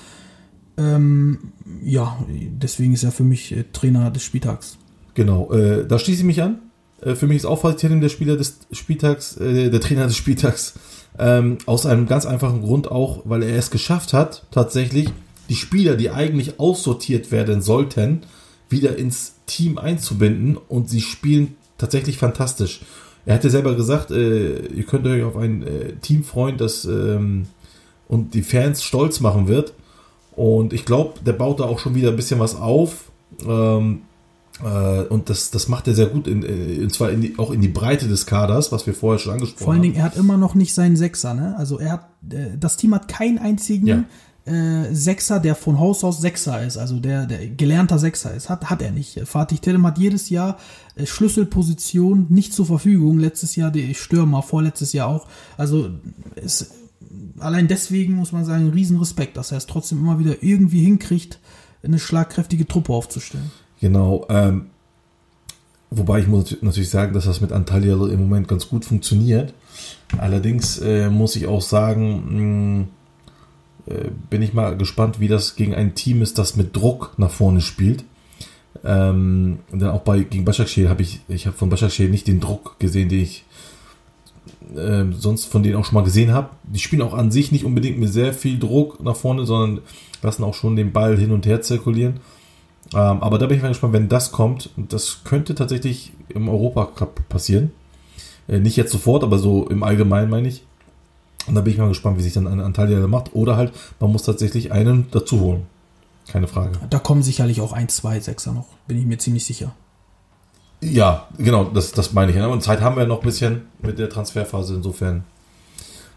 Ähm, ja, deswegen ist er für mich äh, Trainer des Spieltags. Genau, äh, da schließe ich mich an. Äh, für mich ist auch Fatih Terim der Spieler des Spieltags, äh, der Trainer des Spieltags. Ähm, aus einem ganz einfachen Grund auch, weil er es geschafft hat, tatsächlich die Spieler, die eigentlich aussortiert werden sollten, wieder ins Team einzubinden und sie spielen tatsächlich fantastisch. Er hatte selber gesagt, äh, ihr könnt euch auf ein äh, Team freuen, das ähm, und die Fans stolz machen wird. Und ich glaube, der baut da auch schon wieder ein bisschen was auf. Ähm, äh, und das, das macht er sehr gut, in, in, und zwar in die, auch in die Breite des Kaders, was wir vorher schon angesprochen haben. Vor allen Dingen, er hat immer noch nicht seinen Sechser, ne? Also er hat, äh, das Team hat keinen einzigen Ja. äh, Sechser, der von Haus aus Sechser ist, also der, der gelernter Sechser ist. Hat, hat er nicht. Fatih Terim hat jedes Jahr äh, Schlüsselposition nicht zur Verfügung. Letztes Jahr die Stürmer, vorletztes Jahr auch. Also es, allein deswegen muss man sagen, riesen Respekt, dass er es trotzdem immer wieder irgendwie hinkriegt, eine schlagkräftige Truppe aufzustellen. Genau. Ähm, wobei ich muss natürlich sagen, dass das mit Antalya im Moment ganz gut funktioniert. Allerdings äh, muss ich auch sagen, mh, äh, bin ich mal gespannt, wie das gegen ein Team ist, das mit Druck nach vorne spielt. Ähm, dann auch bei gegen Başakşehir habe ich, ich habe von Başakşehir nicht den Druck gesehen, den ich äh, sonst von denen auch schon mal gesehen habe. Die spielen auch an sich nicht unbedingt mit sehr viel Druck nach vorne, sondern lassen auch schon den Ball hin und her zirkulieren. Ähm, aber da bin ich mal gespannt, wenn das kommt. Das könnte tatsächlich im Europacup passieren. Äh, nicht jetzt sofort, aber so im Allgemeinen meine ich. Und da bin ich mal gespannt, wie sich dann ein Antalya macht. Oder halt, man muss tatsächlich einen dazu holen. Keine Frage. Da kommen sicherlich auch ein, zwei Sechser noch, bin ich mir ziemlich sicher. Ja, genau, das, das meine ich. Und Zeit haben wir noch ein bisschen mit der Transferphase. Insofern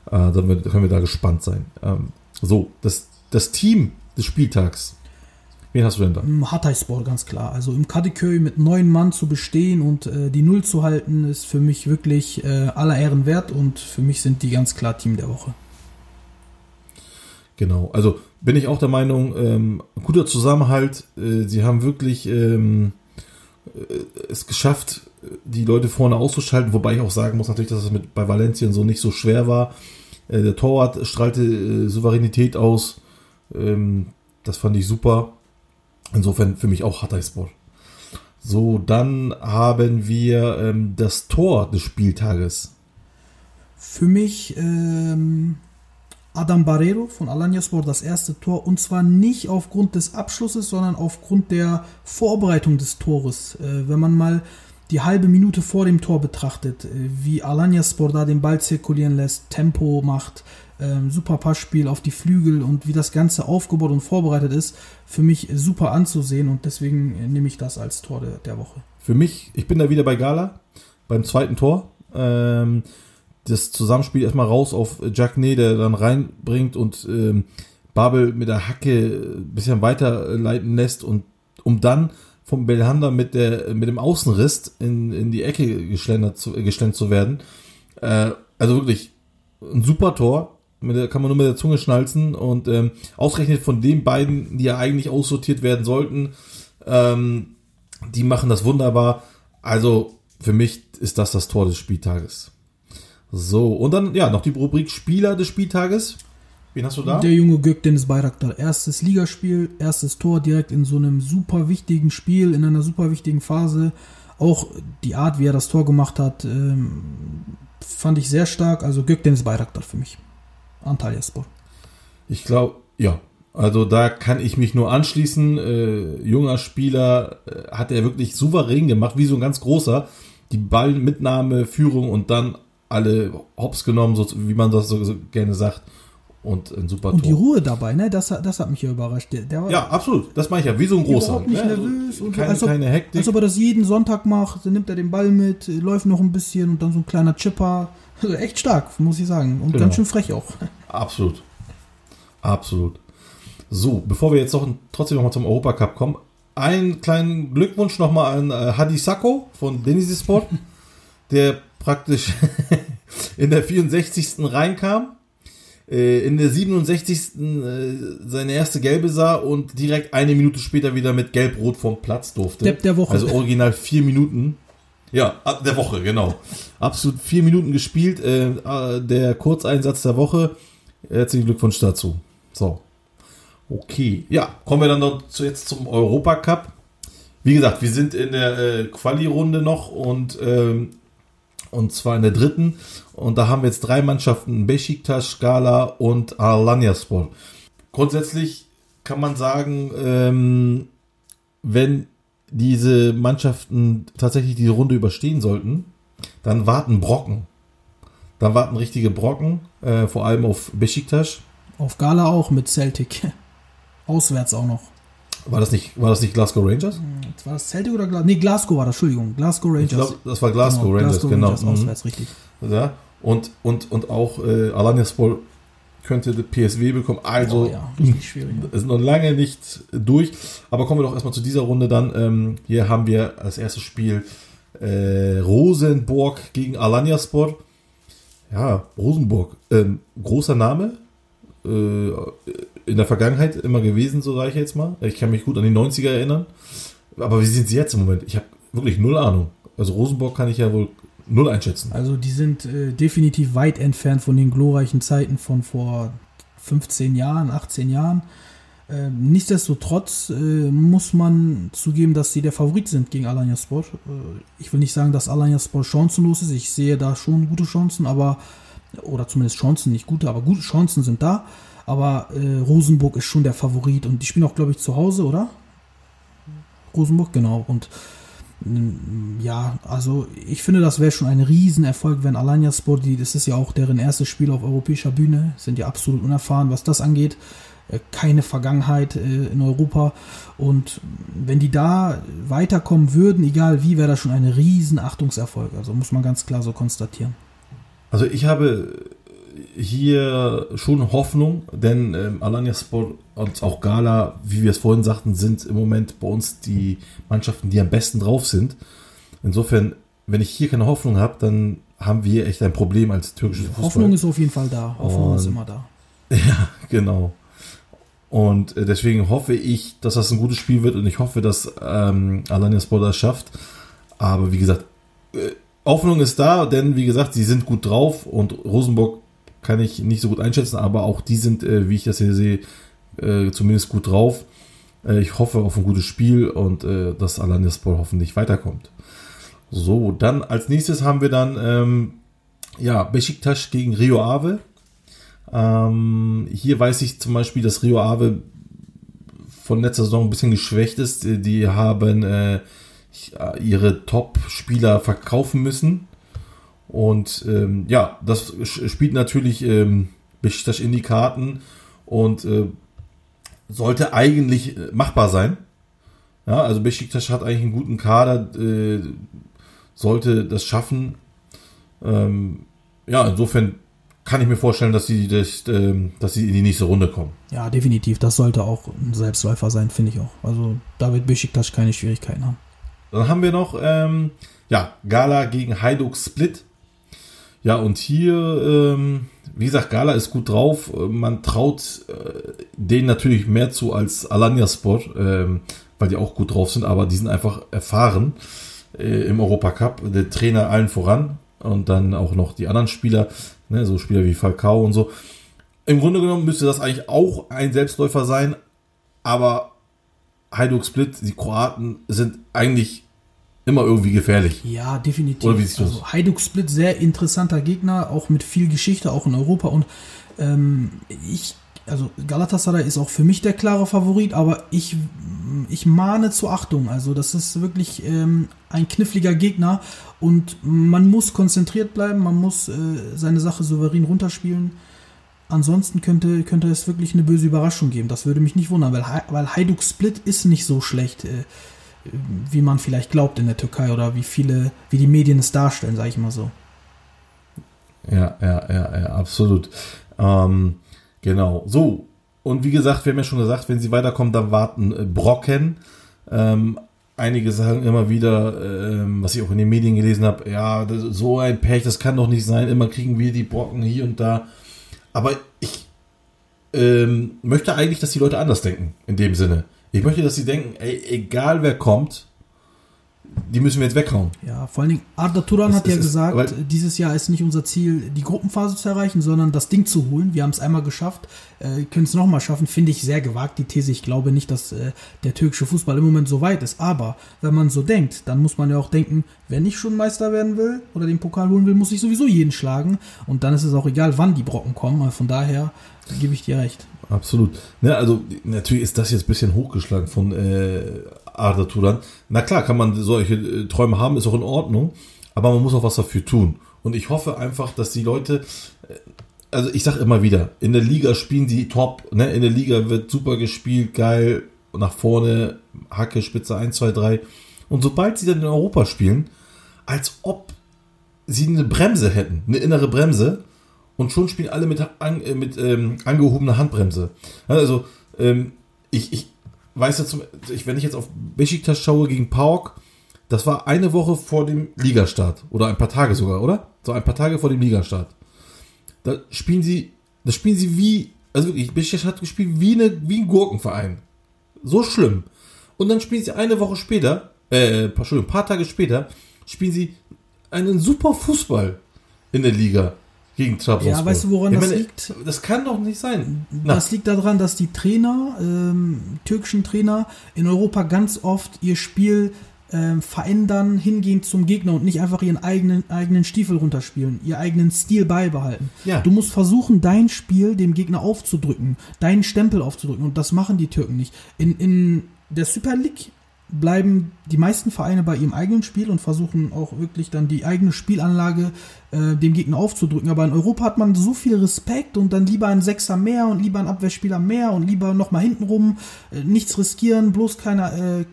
äh, dann wir- können wir da gespannt sein. Ähm, so, das, das Team des Spieltags. Wen hast du denn da? Im Hatayspor ganz klar. Also im Kadıköy mit neun Mann zu bestehen und äh, die Null zu halten, ist für mich wirklich äh, aller Ehren wert und für mich sind die ganz klar Team der Woche. Genau, also bin ich auch der Meinung, ähm, guter Zusammenhalt. Äh, sie haben wirklich ähm, äh, es geschafft, die Leute vorne auszuschalten, wobei ich auch sagen muss natürlich, dass es mit bei Valencia so nicht so schwer war. Äh, der Torwart strahlte äh, Souveränität aus. Ähm, das fand ich super. Insofern für mich auch Hatayspor. So, dann haben wir ähm, das Tor des Spieltages. Für mich ähm, Adam Barrero von Alanyaspor das erste Tor und zwar nicht aufgrund des Abschlusses, sondern aufgrund der Vorbereitung des Tores. Äh, wenn man mal die halbe Minute vor dem Tor betrachtet, äh, wie Alanyaspor da den Ball zirkulieren lässt, Tempo macht, ähm, super Passspiel auf die Flügel und wie das Ganze aufgebaut und vorbereitet ist, für mich super anzusehen und deswegen äh, nehme ich das als Tor der, der Woche. Für mich, ich bin da wieder bei Gala, beim zweiten Tor. Ähm, das Zusammenspiel erstmal raus auf Jackney, der dann reinbringt und ähm, Babel mit der Hacke ein bisschen weiterleiten lässt und um dann vom Belhanda mit der mit dem Außenriss in, in die Ecke geschlendert zu, äh, geschlendert zu werden. Äh, also wirklich ein super Tor. Mit der, kann man nur mit der Zunge schnalzen und ähm, ausgerechnet von den beiden, die ja eigentlich aussortiert werden sollten, ähm, die machen das wunderbar. Also für mich ist das das Tor des Spieltages. So, und dann ja noch die Rubrik Spieler des Spieltages. Wen hast du da? Der junge Gökdeniz Bayraktar. Erstes Ligaspiel, erstes Tor direkt in so einem super wichtigen Spiel, in einer super wichtigen Phase. Auch die Art, wie er das Tor gemacht hat, ähm, fand ich sehr stark. Also Gökdeniz Bayraktar für mich. Antalyaspor. Ich glaube, ja. Also da kann ich mich nur anschließen. Äh, junger Spieler äh, hat er wirklich souverän gemacht, wie so ein ganz großer. Die Ballmitnahme, Führung und dann alle hops genommen, so wie man das so, so gerne sagt. Und ein super Und die Tor. Ruhe dabei, ne? Das, hat- das hat mich ja überrascht. Der, der war Ja, absolut. Das meine ich ja, wie so ein großer. überhaupt nicht ne? nervös. Und keine, als, ob, keine Hektik. als ob er das jeden Sonntag macht. Dann nimmt er den Ball mit, läuft noch ein bisschen und dann so ein kleiner Chipper. Also echt stark, muss ich sagen. Und Genau. ganz schön frech auch. Absolut. Absolut. So, bevor wir jetzt noch trotzdem noch mal zum Europacup kommen, einen kleinen Glückwunsch nochmal an äh, Hadi Sacco von Denizli Sport, der praktisch in der 64. reinkam, äh, in der 67. Äh, seine erste gelbe sah und direkt eine Minute später wieder mit Gelb-Rot vom Platz durfte. Depp der Woche. Also original vier Minuten. Ja, ab der Woche, genau. Absolut vier Minuten gespielt. Äh, der Kurzeinsatz der Woche. Herzlichen Glückwunsch dazu. So. Okay. Ja, kommen wir dann noch zu, jetzt zum Europacup. Wie gesagt, wir sind in der äh, Quali-Runde noch und ähm, und zwar in der dritten. Und da haben wir jetzt drei Mannschaften, Besiktas, Skala und Alanyaspor. Grundsätzlich kann man sagen, ähm, wenn diese Mannschaften tatsächlich die Runde überstehen sollten, dann warten Brocken. Dann warten richtige Brocken, äh, vor allem auf Besiktas. Auf Gala auch mit Celtic. Auswärts auch noch. War das nicht, war das nicht Glasgow Rangers? War das Celtic oder Glasgow? Nee, Glasgow war das, Entschuldigung. Glasgow Rangers. Ich glaube, das war Glasgow Genau, Rangers, Glasgow genau. Rangers, Mhm. auswärts, richtig. Ja. Und, und, und auch äh, Alanyaspor könnte PSW bekommen. Also, Oh ja, richtig schwierig. Ist noch lange nicht durch, aber kommen wir doch erstmal zu dieser Runde dann. Ähm, hier haben wir als erstes Spiel äh, Rosenborg gegen Alanyaspor. Ja, Rosenborg, ähm, großer Name. Äh, in der Vergangenheit immer gewesen, so sage ich jetzt mal. Ich kann mich gut an die 90er erinnern. Aber wie sind sie jetzt im Moment? Ich habe wirklich null Ahnung. Also Rosenborg kann ich ja wohl null einschätzen. Also die sind äh, definitiv weit entfernt von den glorreichen Zeiten von vor 15 Jahren, 18 Jahren. Ähm, nichtsdestotrotz äh, muss man zugeben, dass sie der Favorit sind gegen Alanya Sport. Äh, ich will nicht sagen, dass Alanya Sport chancenlos ist. Ich sehe da schon gute Chancen, aber oder zumindest Chancen, nicht gute, aber gute Chancen sind da. Aber äh, Rosenburg ist schon der Favorit und die spielen auch, glaube ich, zu Hause, oder? Rosenburg, genau. Und mm, ja, also ich finde, das wäre schon ein Riesenerfolg, wenn Alanya Sport, die, das ist ja auch deren erstes Spiel auf europäischer Bühne, sind ja absolut unerfahren, was das angeht. Äh, Keine Vergangenheit äh, in Europa. Und wenn die da weiterkommen würden, egal wie, wäre das schon ein Riesenachtungserfolg. Also muss man ganz klar so konstatieren. Also ich habe hier schon Hoffnung, denn ähm, Alanya Sport und auch Gala, wie wir es vorhin sagten, sind im Moment bei uns die Mannschaften, die am besten drauf sind. Insofern, wenn ich hier keine Hoffnung habe, dann haben wir echt ein Problem als türkisches Fußball. Hoffnung ist auf jeden Fall da. Hoffnung ist Und- immer da. Ja, genau. Und äh, deswegen hoffe ich, dass das ein gutes Spiel wird und ich hoffe, dass ähm, Alanya Sport das schafft. Aber wie gesagt, äh, Hoffnung ist da, denn wie gesagt, sie sind gut drauf und Rosenburg kann ich nicht so gut einschätzen, aber auch die sind, äh, wie ich das hier sehe, äh, zumindest gut drauf. Äh, ich hoffe auf ein gutes Spiel und äh, dass Alanya Sport hoffentlich weiterkommt. So, dann als nächstes haben wir dann ähm, ja Besiktas gegen Rio Ave. Ähm, hier weiß ich zum Beispiel, dass Rio Ave von letzter Saison ein bisschen geschwächt ist. Die- haben äh, ihre Top-Spieler verkaufen müssen. Und ähm, ja, das spielt natürlich ähm, Besiktas in die Karten und äh, sollte eigentlich äh, machbar sein. Ja, also Besiktas hat eigentlich einen guten Kader, äh, sollte das schaffen. Ähm, ja, insofern kann ich mir vorstellen, dass sie, das, ähm, dass sie in die nächste Runde kommen. Ja, definitiv. Das sollte auch ein Selbstläufer sein, finde ich auch. Also da wird Besiktas keine Schwierigkeiten haben. Dann haben wir noch ähm, ja, Gala gegen Hajduk Split. Ja, und hier, ähm, wie gesagt, Gala ist gut drauf. Äh, Man traut äh, denen natürlich mehr zu als Alanya Sport, ähm, weil die auch gut drauf sind, aber die sind einfach erfahren äh, im Europacup. Der Trainer allen voran und dann auch noch die anderen Spieler, ne, so Spieler wie Falcao und so. Im Grunde genommen müsste das eigentlich auch ein Selbstläufer sein, aber Hajduk Split, die Kroaten sind eigentlich immer irgendwie gefährlich. Ja, definitiv. Oder wie siehst du das? also, Hajduk Split, sehr interessanter Gegner, auch mit viel Geschichte, auch in Europa. Und ähm, ich, also Galatasaray ist auch für mich der klare Favorit, aber ich, ich mahne zur Achtung. Also das ist wirklich ähm, ein kniffliger Gegner und man muss konzentriert bleiben, man muss äh, seine Sache souverän runterspielen. Ansonsten könnte, könnte es wirklich eine böse Überraschung geben. Das würde mich nicht wundern, weil, weil Hajduk Split ist nicht so schlecht, äh, wie man vielleicht glaubt in der Türkei oder wie viele, wie die Medien es darstellen, sage ich mal so. Ja, ja, ja, ja, absolut. Ähm, genau. So. Und wie gesagt, wir haben ja schon gesagt, wenn sie weiterkommen, dann warten äh, Brocken. Ähm, einige sagen immer wieder, ähm, was ich auch in den Medien gelesen habe, ja, das, so ein Pech, das kann doch nicht sein, immer kriegen wir die Brocken hier und da. Aber ich ähm, möchte eigentlich, dass die Leute anders denken, in dem Sinne. Ich möchte, dass sie denken, ey, egal wer kommt, die müssen wir jetzt weghauen. Ja, vor allen Dingen, Arda Turan Es- hat ja es gesagt, dieses Jahr ist nicht unser Ziel, die Gruppenphase zu erreichen, sondern das Ding zu holen. Wir haben es einmal geschafft, äh, können es nochmal schaffen. Finde ich sehr gewagt, die These. Ich glaube nicht, dass äh, der türkische Fußball im Moment so weit ist. Aber wenn man so denkt, dann muss man ja auch denken, wenn ich schon Meister werden will oder den Pokal holen will, muss ich sowieso jeden schlagen. Und dann ist es auch egal, wann die Brocken kommen. Also Von daher gebe ich dir recht. Absolut. Ne, also natürlich ist das jetzt ein bisschen hochgeschlagen von äh, Arda Turan. Na klar, kann man solche äh, Träume haben, ist auch in Ordnung, aber man muss auch was dafür tun. Und ich hoffe einfach, dass die Leute, äh, also ich sag immer wieder, in der Liga spielen die top, ne? in der Liga wird super gespielt, geil, nach vorne, Hacke, Spitze 1, 2, 3. Und sobald sie dann in Europa spielen, als ob sie eine Bremse hätten, eine innere Bremse, und schon spielen alle mit, an, äh, mit ähm, angehobener Handbremse. Also, ähm, ich, ich weiß ja zum, ich, wenn ich jetzt auf Besiktas schaue gegen PAOK, das war eine Woche vor dem Ligastart. Oder ein paar Tage sogar, oder? So ein paar Tage vor dem Ligastart. Da spielen sie, da spielen sie wie, also wirklich, Besiktas hat gespielt wie, eine, wie ein Gurkenverein. So schlimm. Und dann spielen sie eine Woche später, äh, Entschuldigung, ein paar Tage später, spielen sie einen super Fußball in der Liga gegen Trabzonspor. Ja, weißt du, woran Ich das meine, liegt? Das kann doch nicht sein. Na, Das liegt daran, dass die Trainer, ähm, türkischen Trainer, in Europa ganz oft ihr Spiel ähm, verändern, hingehen zum Gegner und nicht einfach ihren eigenen, eigenen Stiefel runterspielen, ihr eigenen Stil beibehalten. Ja. Du musst versuchen, dein Spiel dem Gegner aufzudrücken, deinen Stempel aufzudrücken und das machen die Türken nicht. In, in der Super League bleiben die meisten Vereine bei ihrem eigenen Spiel und versuchen auch wirklich dann die eigene Spielanlage äh, dem Gegner aufzudrücken. Aber in Europa hat man so viel Respekt und dann lieber ein Sechser mehr und lieber ein Abwehrspieler mehr und lieber nochmal hintenrum äh, nichts riskieren, bloß keiner, äh,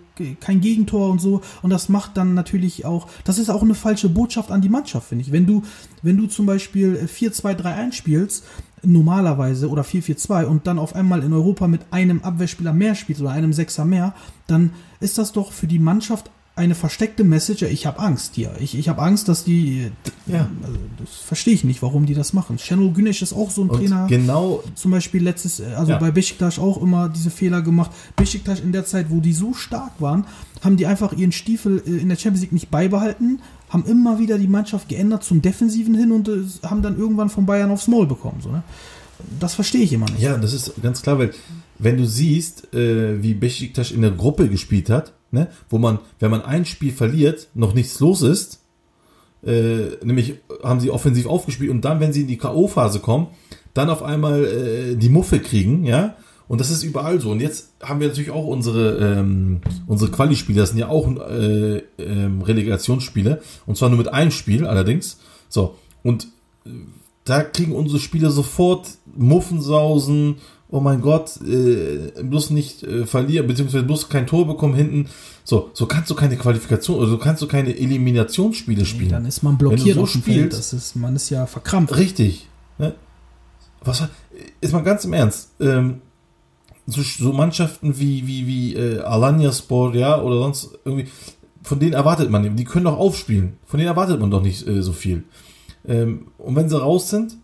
kein Gegentor und so. Und das macht dann natürlich auch, das ist auch eine falsche Botschaft an die Mannschaft, finde ich. Wenn du, wenn du zum Beispiel äh, 4-2-3-1 spielst, normalerweise oder 4-4-2 und dann auf einmal in Europa mit einem Abwehrspieler mehr spielst oder einem Sechser mehr, dann ist das doch für die Mannschaft eine versteckte Message, ich habe Angst hier. Ich, ich habe Angst, dass die. Ja. Also, das verstehe ich nicht, warum die das machen. Şenol Güneş ist auch so ein und Trainer. genau, Zum Beispiel letztes, also Ja. bei Besiktas auch immer diese Fehler gemacht. Besiktas in der Zeit, wo die so stark waren, haben die einfach ihren Stiefel äh, in der Champions League nicht beibehalten, haben immer wieder die Mannschaft geändert zum Defensiven hin und äh, haben dann irgendwann von Bayern aufs Maul bekommen. So, ne? Das verstehe ich immer nicht. ja, das ist ganz klar, weil wenn du siehst, äh, wie Besiktas in der Gruppe gespielt hat, ne, wo man, wenn man ein Spiel verliert, noch nichts los ist, äh, nämlich haben sie offensiv aufgespielt und dann, wenn sie in die K.O.-Phase kommen, dann auf einmal äh, die Muffe kriegen, ja. Und das ist überall so. Und jetzt haben wir natürlich auch unsere, ähm, unsere Quali-Spiele, das sind ja auch äh, ähm, Relegationsspiele. Und zwar nur mit einem Spiel allerdings. So. Und äh, da kriegen unsere Spieler sofort Muffensausen. Oh mein Gott, äh, bloß nicht äh, verlieren, beziehungsweise bloß kein Tor bekommen hinten. So, so kannst du keine Qualifikation, oder so kannst du keine Eliminationsspiele spielen. Dann ist man blockiert so auf dem Feld. spielst- Das ist, man ist ja verkrampft. Richtig. Ne? Was ist mal ganz im Ernst. Ähm, so, so Mannschaften wie, wie, wie äh, Alanya Sport, ja, oder sonst irgendwie, von denen erwartet man, die können doch aufspielen. Von denen erwartet man doch nicht äh, so viel. Ähm, und wenn sie raus sind,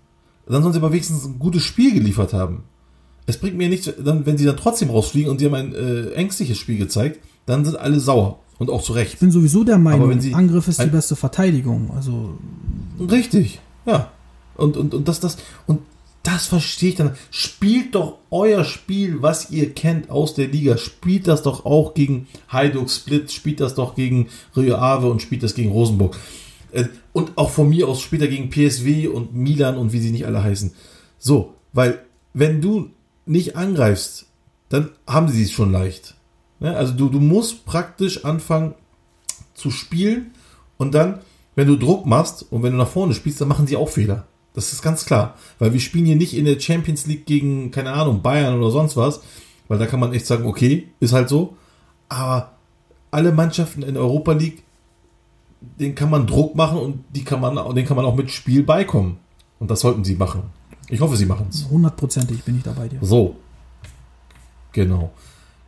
dann sollen sie aber wenigstens ein gutes Spiel geliefert haben. Es bringt mir nichts, dann, wenn sie dann trotzdem rausfliegen und sie haben ein äh, ängstliches Spiel gezeigt, dann sind alle sauer. Und auch zu Recht. Ich bin sowieso der Meinung, wenn sie- Angriff ist die beste Verteidigung. Also Richtig, ja. Und, und, und das, das, und das verstehe ich dann. Spielt doch euer Spiel, was ihr kennt aus der Liga. Spielt das doch auch gegen Hajduk Split, spielt das doch gegen Rio Ave und spielt das gegen Rosenburg. Äh, Und auch von mir aus spielt er gegen PSW und Milan und wie sie nicht alle heißen. So, weil wenn du nicht angreifst, dann haben sie es schon leicht. Ja, also du, du musst praktisch anfangen zu spielen und dann, wenn du Druck machst und wenn du nach vorne spielst, dann machen sie auch Fehler. Das ist ganz klar. Weil wir spielen hier nicht in der Champions League gegen, keine Ahnung, Bayern oder sonst was. Weil da kann man echt sagen, okay, ist halt so. Aber alle Mannschaften in Europa League, den kann man Druck machen und die kann man, den kann man auch mit Spiel beikommen. Und das sollten sie machen. Ich hoffe, sie machen es. hundertprozentig bin ich da bei dir. So. Genau.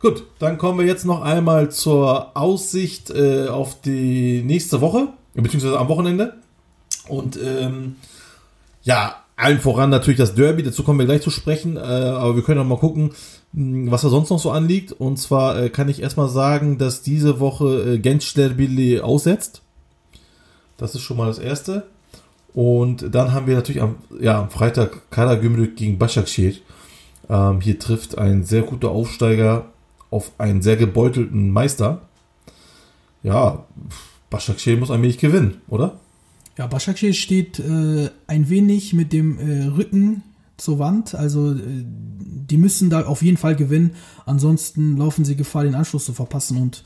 Gut, dann kommen wir jetzt noch einmal zur Aussicht äh, auf die nächste Woche, beziehungsweise am Wochenende. Und ähm, ja, allen voran natürlich das Derby, dazu kommen wir gleich zu sprechen, äh, aber wir können auch mal gucken, mh, was da sonst noch so anliegt. Und zwar äh, kann ich erstmal sagen, dass diese Woche äh, Gençlerbirliğ aussetzt. Das ist schon mal das Erste. Und dann haben wir natürlich am, ja, am Freitag Karagümrük gegen Başakşehir. Ähm, hier trifft ein sehr guter Aufsteiger auf einen sehr gebeutelten Meister. Ja, Başakşehir muss ein wenig gewinnen, oder? Ja, Başakşehir steht äh, ein wenig mit dem äh, Rücken zur Wand. Also äh, die müssen da auf jeden Fall gewinnen. Ansonsten laufen sie Gefahr, den Anschluss zu verpassen. Und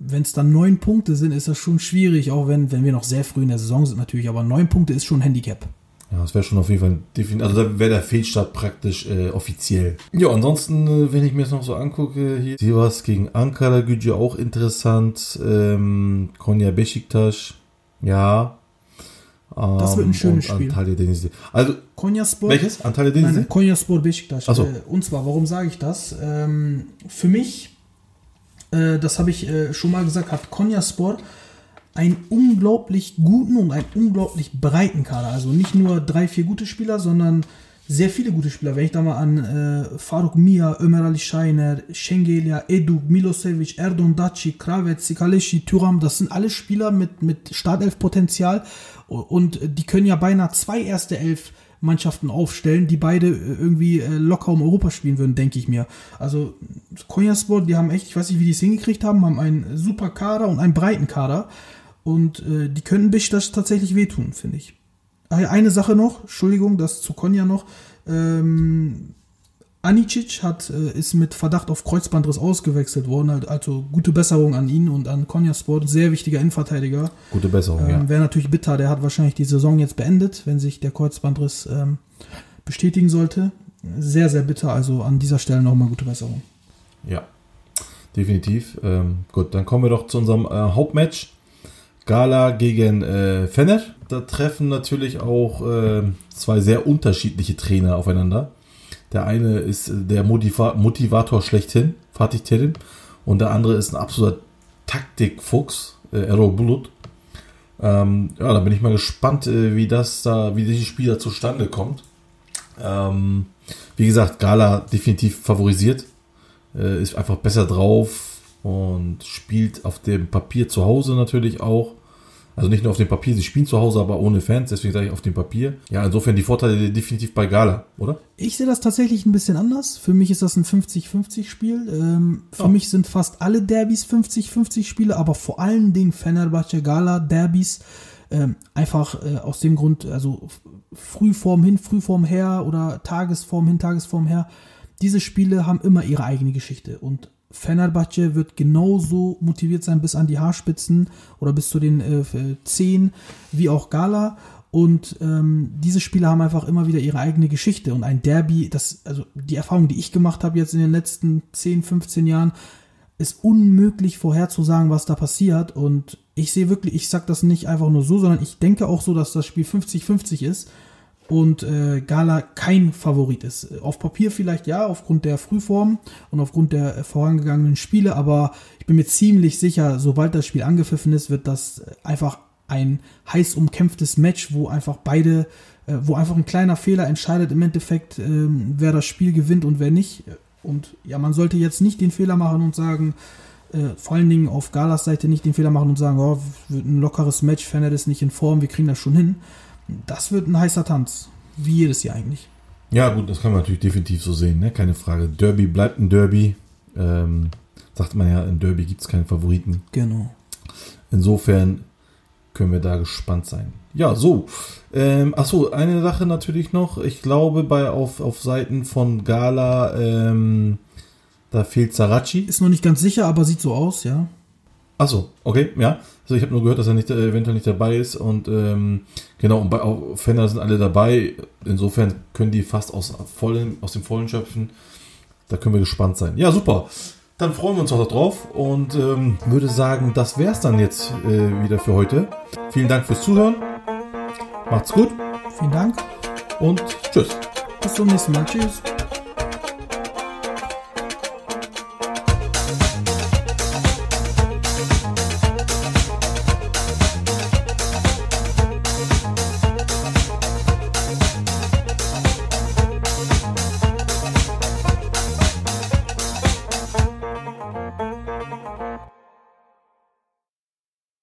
wenn es dann neun Punkte sind, ist das schon schwierig, auch wenn, wenn wir noch sehr früh in der Saison sind natürlich. Aber neun Punkte ist schon ein Handicap. Ja, das wäre schon auf jeden Fall definitiv. Also da wäre der Fehlstart praktisch äh, offiziell. Ja, ansonsten, äh, wenn ich mir das noch so angucke, hier Sivas gegen Ankara Gücü auch interessant. Ähm, Konya Beşiktaş, ja. Ähm, Das wird ein schönes und Spiel. Antalya Denizli. Also, Konyaspor. welches? Antalya Denizli? Nein, Konyaspor Beşiktaş. So. Äh, und zwar, warum sage ich das? Ähm, für mich, äh, das habe ich äh, schon mal gesagt, hat Konyaspor einen unglaublich guten und einen unglaublich breiten Kader. Also nicht nur drei, vier gute Spieler, sondern sehr viele gute Spieler. Wenn ich da mal an äh, Faruk Mia, Ömer Ali Scheiner, Schengelia, Edu, Milosevic, Erdon Daci, Kravets, Sikaleshi, Thuram, das sind alle Spieler mit, mit Startelf-Potenzial und die können ja beinahe zwei erste Elf Mannschaften aufstellen, die beide äh, irgendwie äh, locker um Europa spielen würden, denke ich mir. Also Konyaspor, die haben echt, ich weiß nicht, wie die es hingekriegt haben, haben einen super Kader und einen breiten Kader und äh, die können Besiktas tatsächlich wehtun, finde ich. Ah ja, Eine Sache noch, Entschuldigung, das zu Konya noch. Ähm, Anicic hat, äh, ist mit Verdacht auf Kreuzbandriss ausgewechselt worden. Halt- Also gute Besserung an ihn und an Konya Sport. Sehr wichtiger Innenverteidiger. Gute Besserung, Ähm, ja. Wäre natürlich bitter. Der hat wahrscheinlich die Saison jetzt beendet, wenn sich der Kreuzbandriss ähm, bestätigen sollte. Sehr, sehr bitter. Also an dieser Stelle nochmal gute Besserung. Ja, definitiv. Ähm, gut, dann kommen wir doch zu unserem äh, Hauptmatch. Gala gegen äh, Fener. Da treffen natürlich auch äh, zwei sehr unterschiedliche Trainer aufeinander. Der eine ist äh, der Motiva Motivator schlechthin, Fatih Terim, und der andere ist ein absoluter Taktikfuchs, äh, Errol Bulut. Ähm, ja, da bin ich mal gespannt, äh, wie das da, wie dieses Spiel da zustande kommt. Ähm, wie gesagt, Gala definitiv favorisiert äh, ist einfach besser drauf und spielt auf dem Papier zu Hause natürlich auch. Also nicht nur auf dem Papier, sie spielen zu Hause, aber ohne Fans, deswegen sage ich auf dem Papier. Ja, insofern die Vorteile definitiv bei Gala, oder? Ich sehe das tatsächlich ein bisschen anders. Für mich ist das ein 50-50-Spiel. Ähm, für Oh. mich sind fast alle Derbys 50-50-Spiele, aber vor allen Dingen Fenerbahce Gala Derbys. Ähm, einfach äh, aus dem Grund, also Frühform hin, Frühform her oder Tagesform hin, Tagesform her. Diese Spiele haben immer ihre eigene Geschichte und Fenerbahce wird genauso motiviert sein bis an die Haarspitzen oder bis zu den äh, Zehen wie auch Gala. Und ähm, diese Spiele haben einfach immer wieder ihre eigene Geschichte. Und ein Derby, das, also die Erfahrung, die ich gemacht habe jetzt in den letzten 10, 15 Jahren, ist unmöglich vorherzusagen, was da passiert. Und ich sehe wirklich, ich sag das nicht einfach nur so, sondern ich denke auch so, dass das Spiel 50-50 ist und äh, Gala kein Favorit ist. Auf Papier vielleicht ja, aufgrund der Frühform und aufgrund der äh, vorangegangenen Spiele, aber ich bin mir ziemlich sicher, sobald das Spiel angepfiffen ist, wird das äh, einfach ein heiß umkämpftes Match, wo einfach beide, äh, wo einfach ein kleiner Fehler entscheidet im Endeffekt, ähm, wer das Spiel gewinnt und wer nicht. Und ja, man sollte jetzt nicht den Fehler machen und sagen, äh, vor allen Dingen auf Galas Seite nicht den Fehler machen und sagen, oh, ein lockeres Match, Fener ist nicht in Form, wir kriegen das schon hin. Das wird ein heißer Tanz. Wie jedes Jahr eigentlich. Ja, gut, das kann man natürlich definitiv so sehen, ne? keine Frage. Derby bleibt ein Derby. Ähm, sagt man ja, in Derby gibt es keine Favoriten. Genau. Insofern können wir da gespannt sein. Ja, so. Ähm, achso, eine Sache natürlich noch. Ich glaube, bei auf, auf Seiten von Gala, ähm, da fehlt Sarachi. Ist noch nicht ganz sicher, aber sieht so aus, ja. Achso, okay, ja. Also ich habe nur gehört, dass er nicht äh, eventuell nicht dabei ist und ähm, genau, und bei auch Fender sind alle dabei. Insofern können die fast aus, vollen, aus dem Vollen schöpfen. Da können wir gespannt sein. Ja, super. Dann freuen wir uns auch drauf und ähm, würde sagen, das wär's dann jetzt äh, wieder für heute. Vielen Dank fürs Zuhören. Macht's gut Vielen Dank. und tschüss. Bis zum nächsten Mal. Tschüss.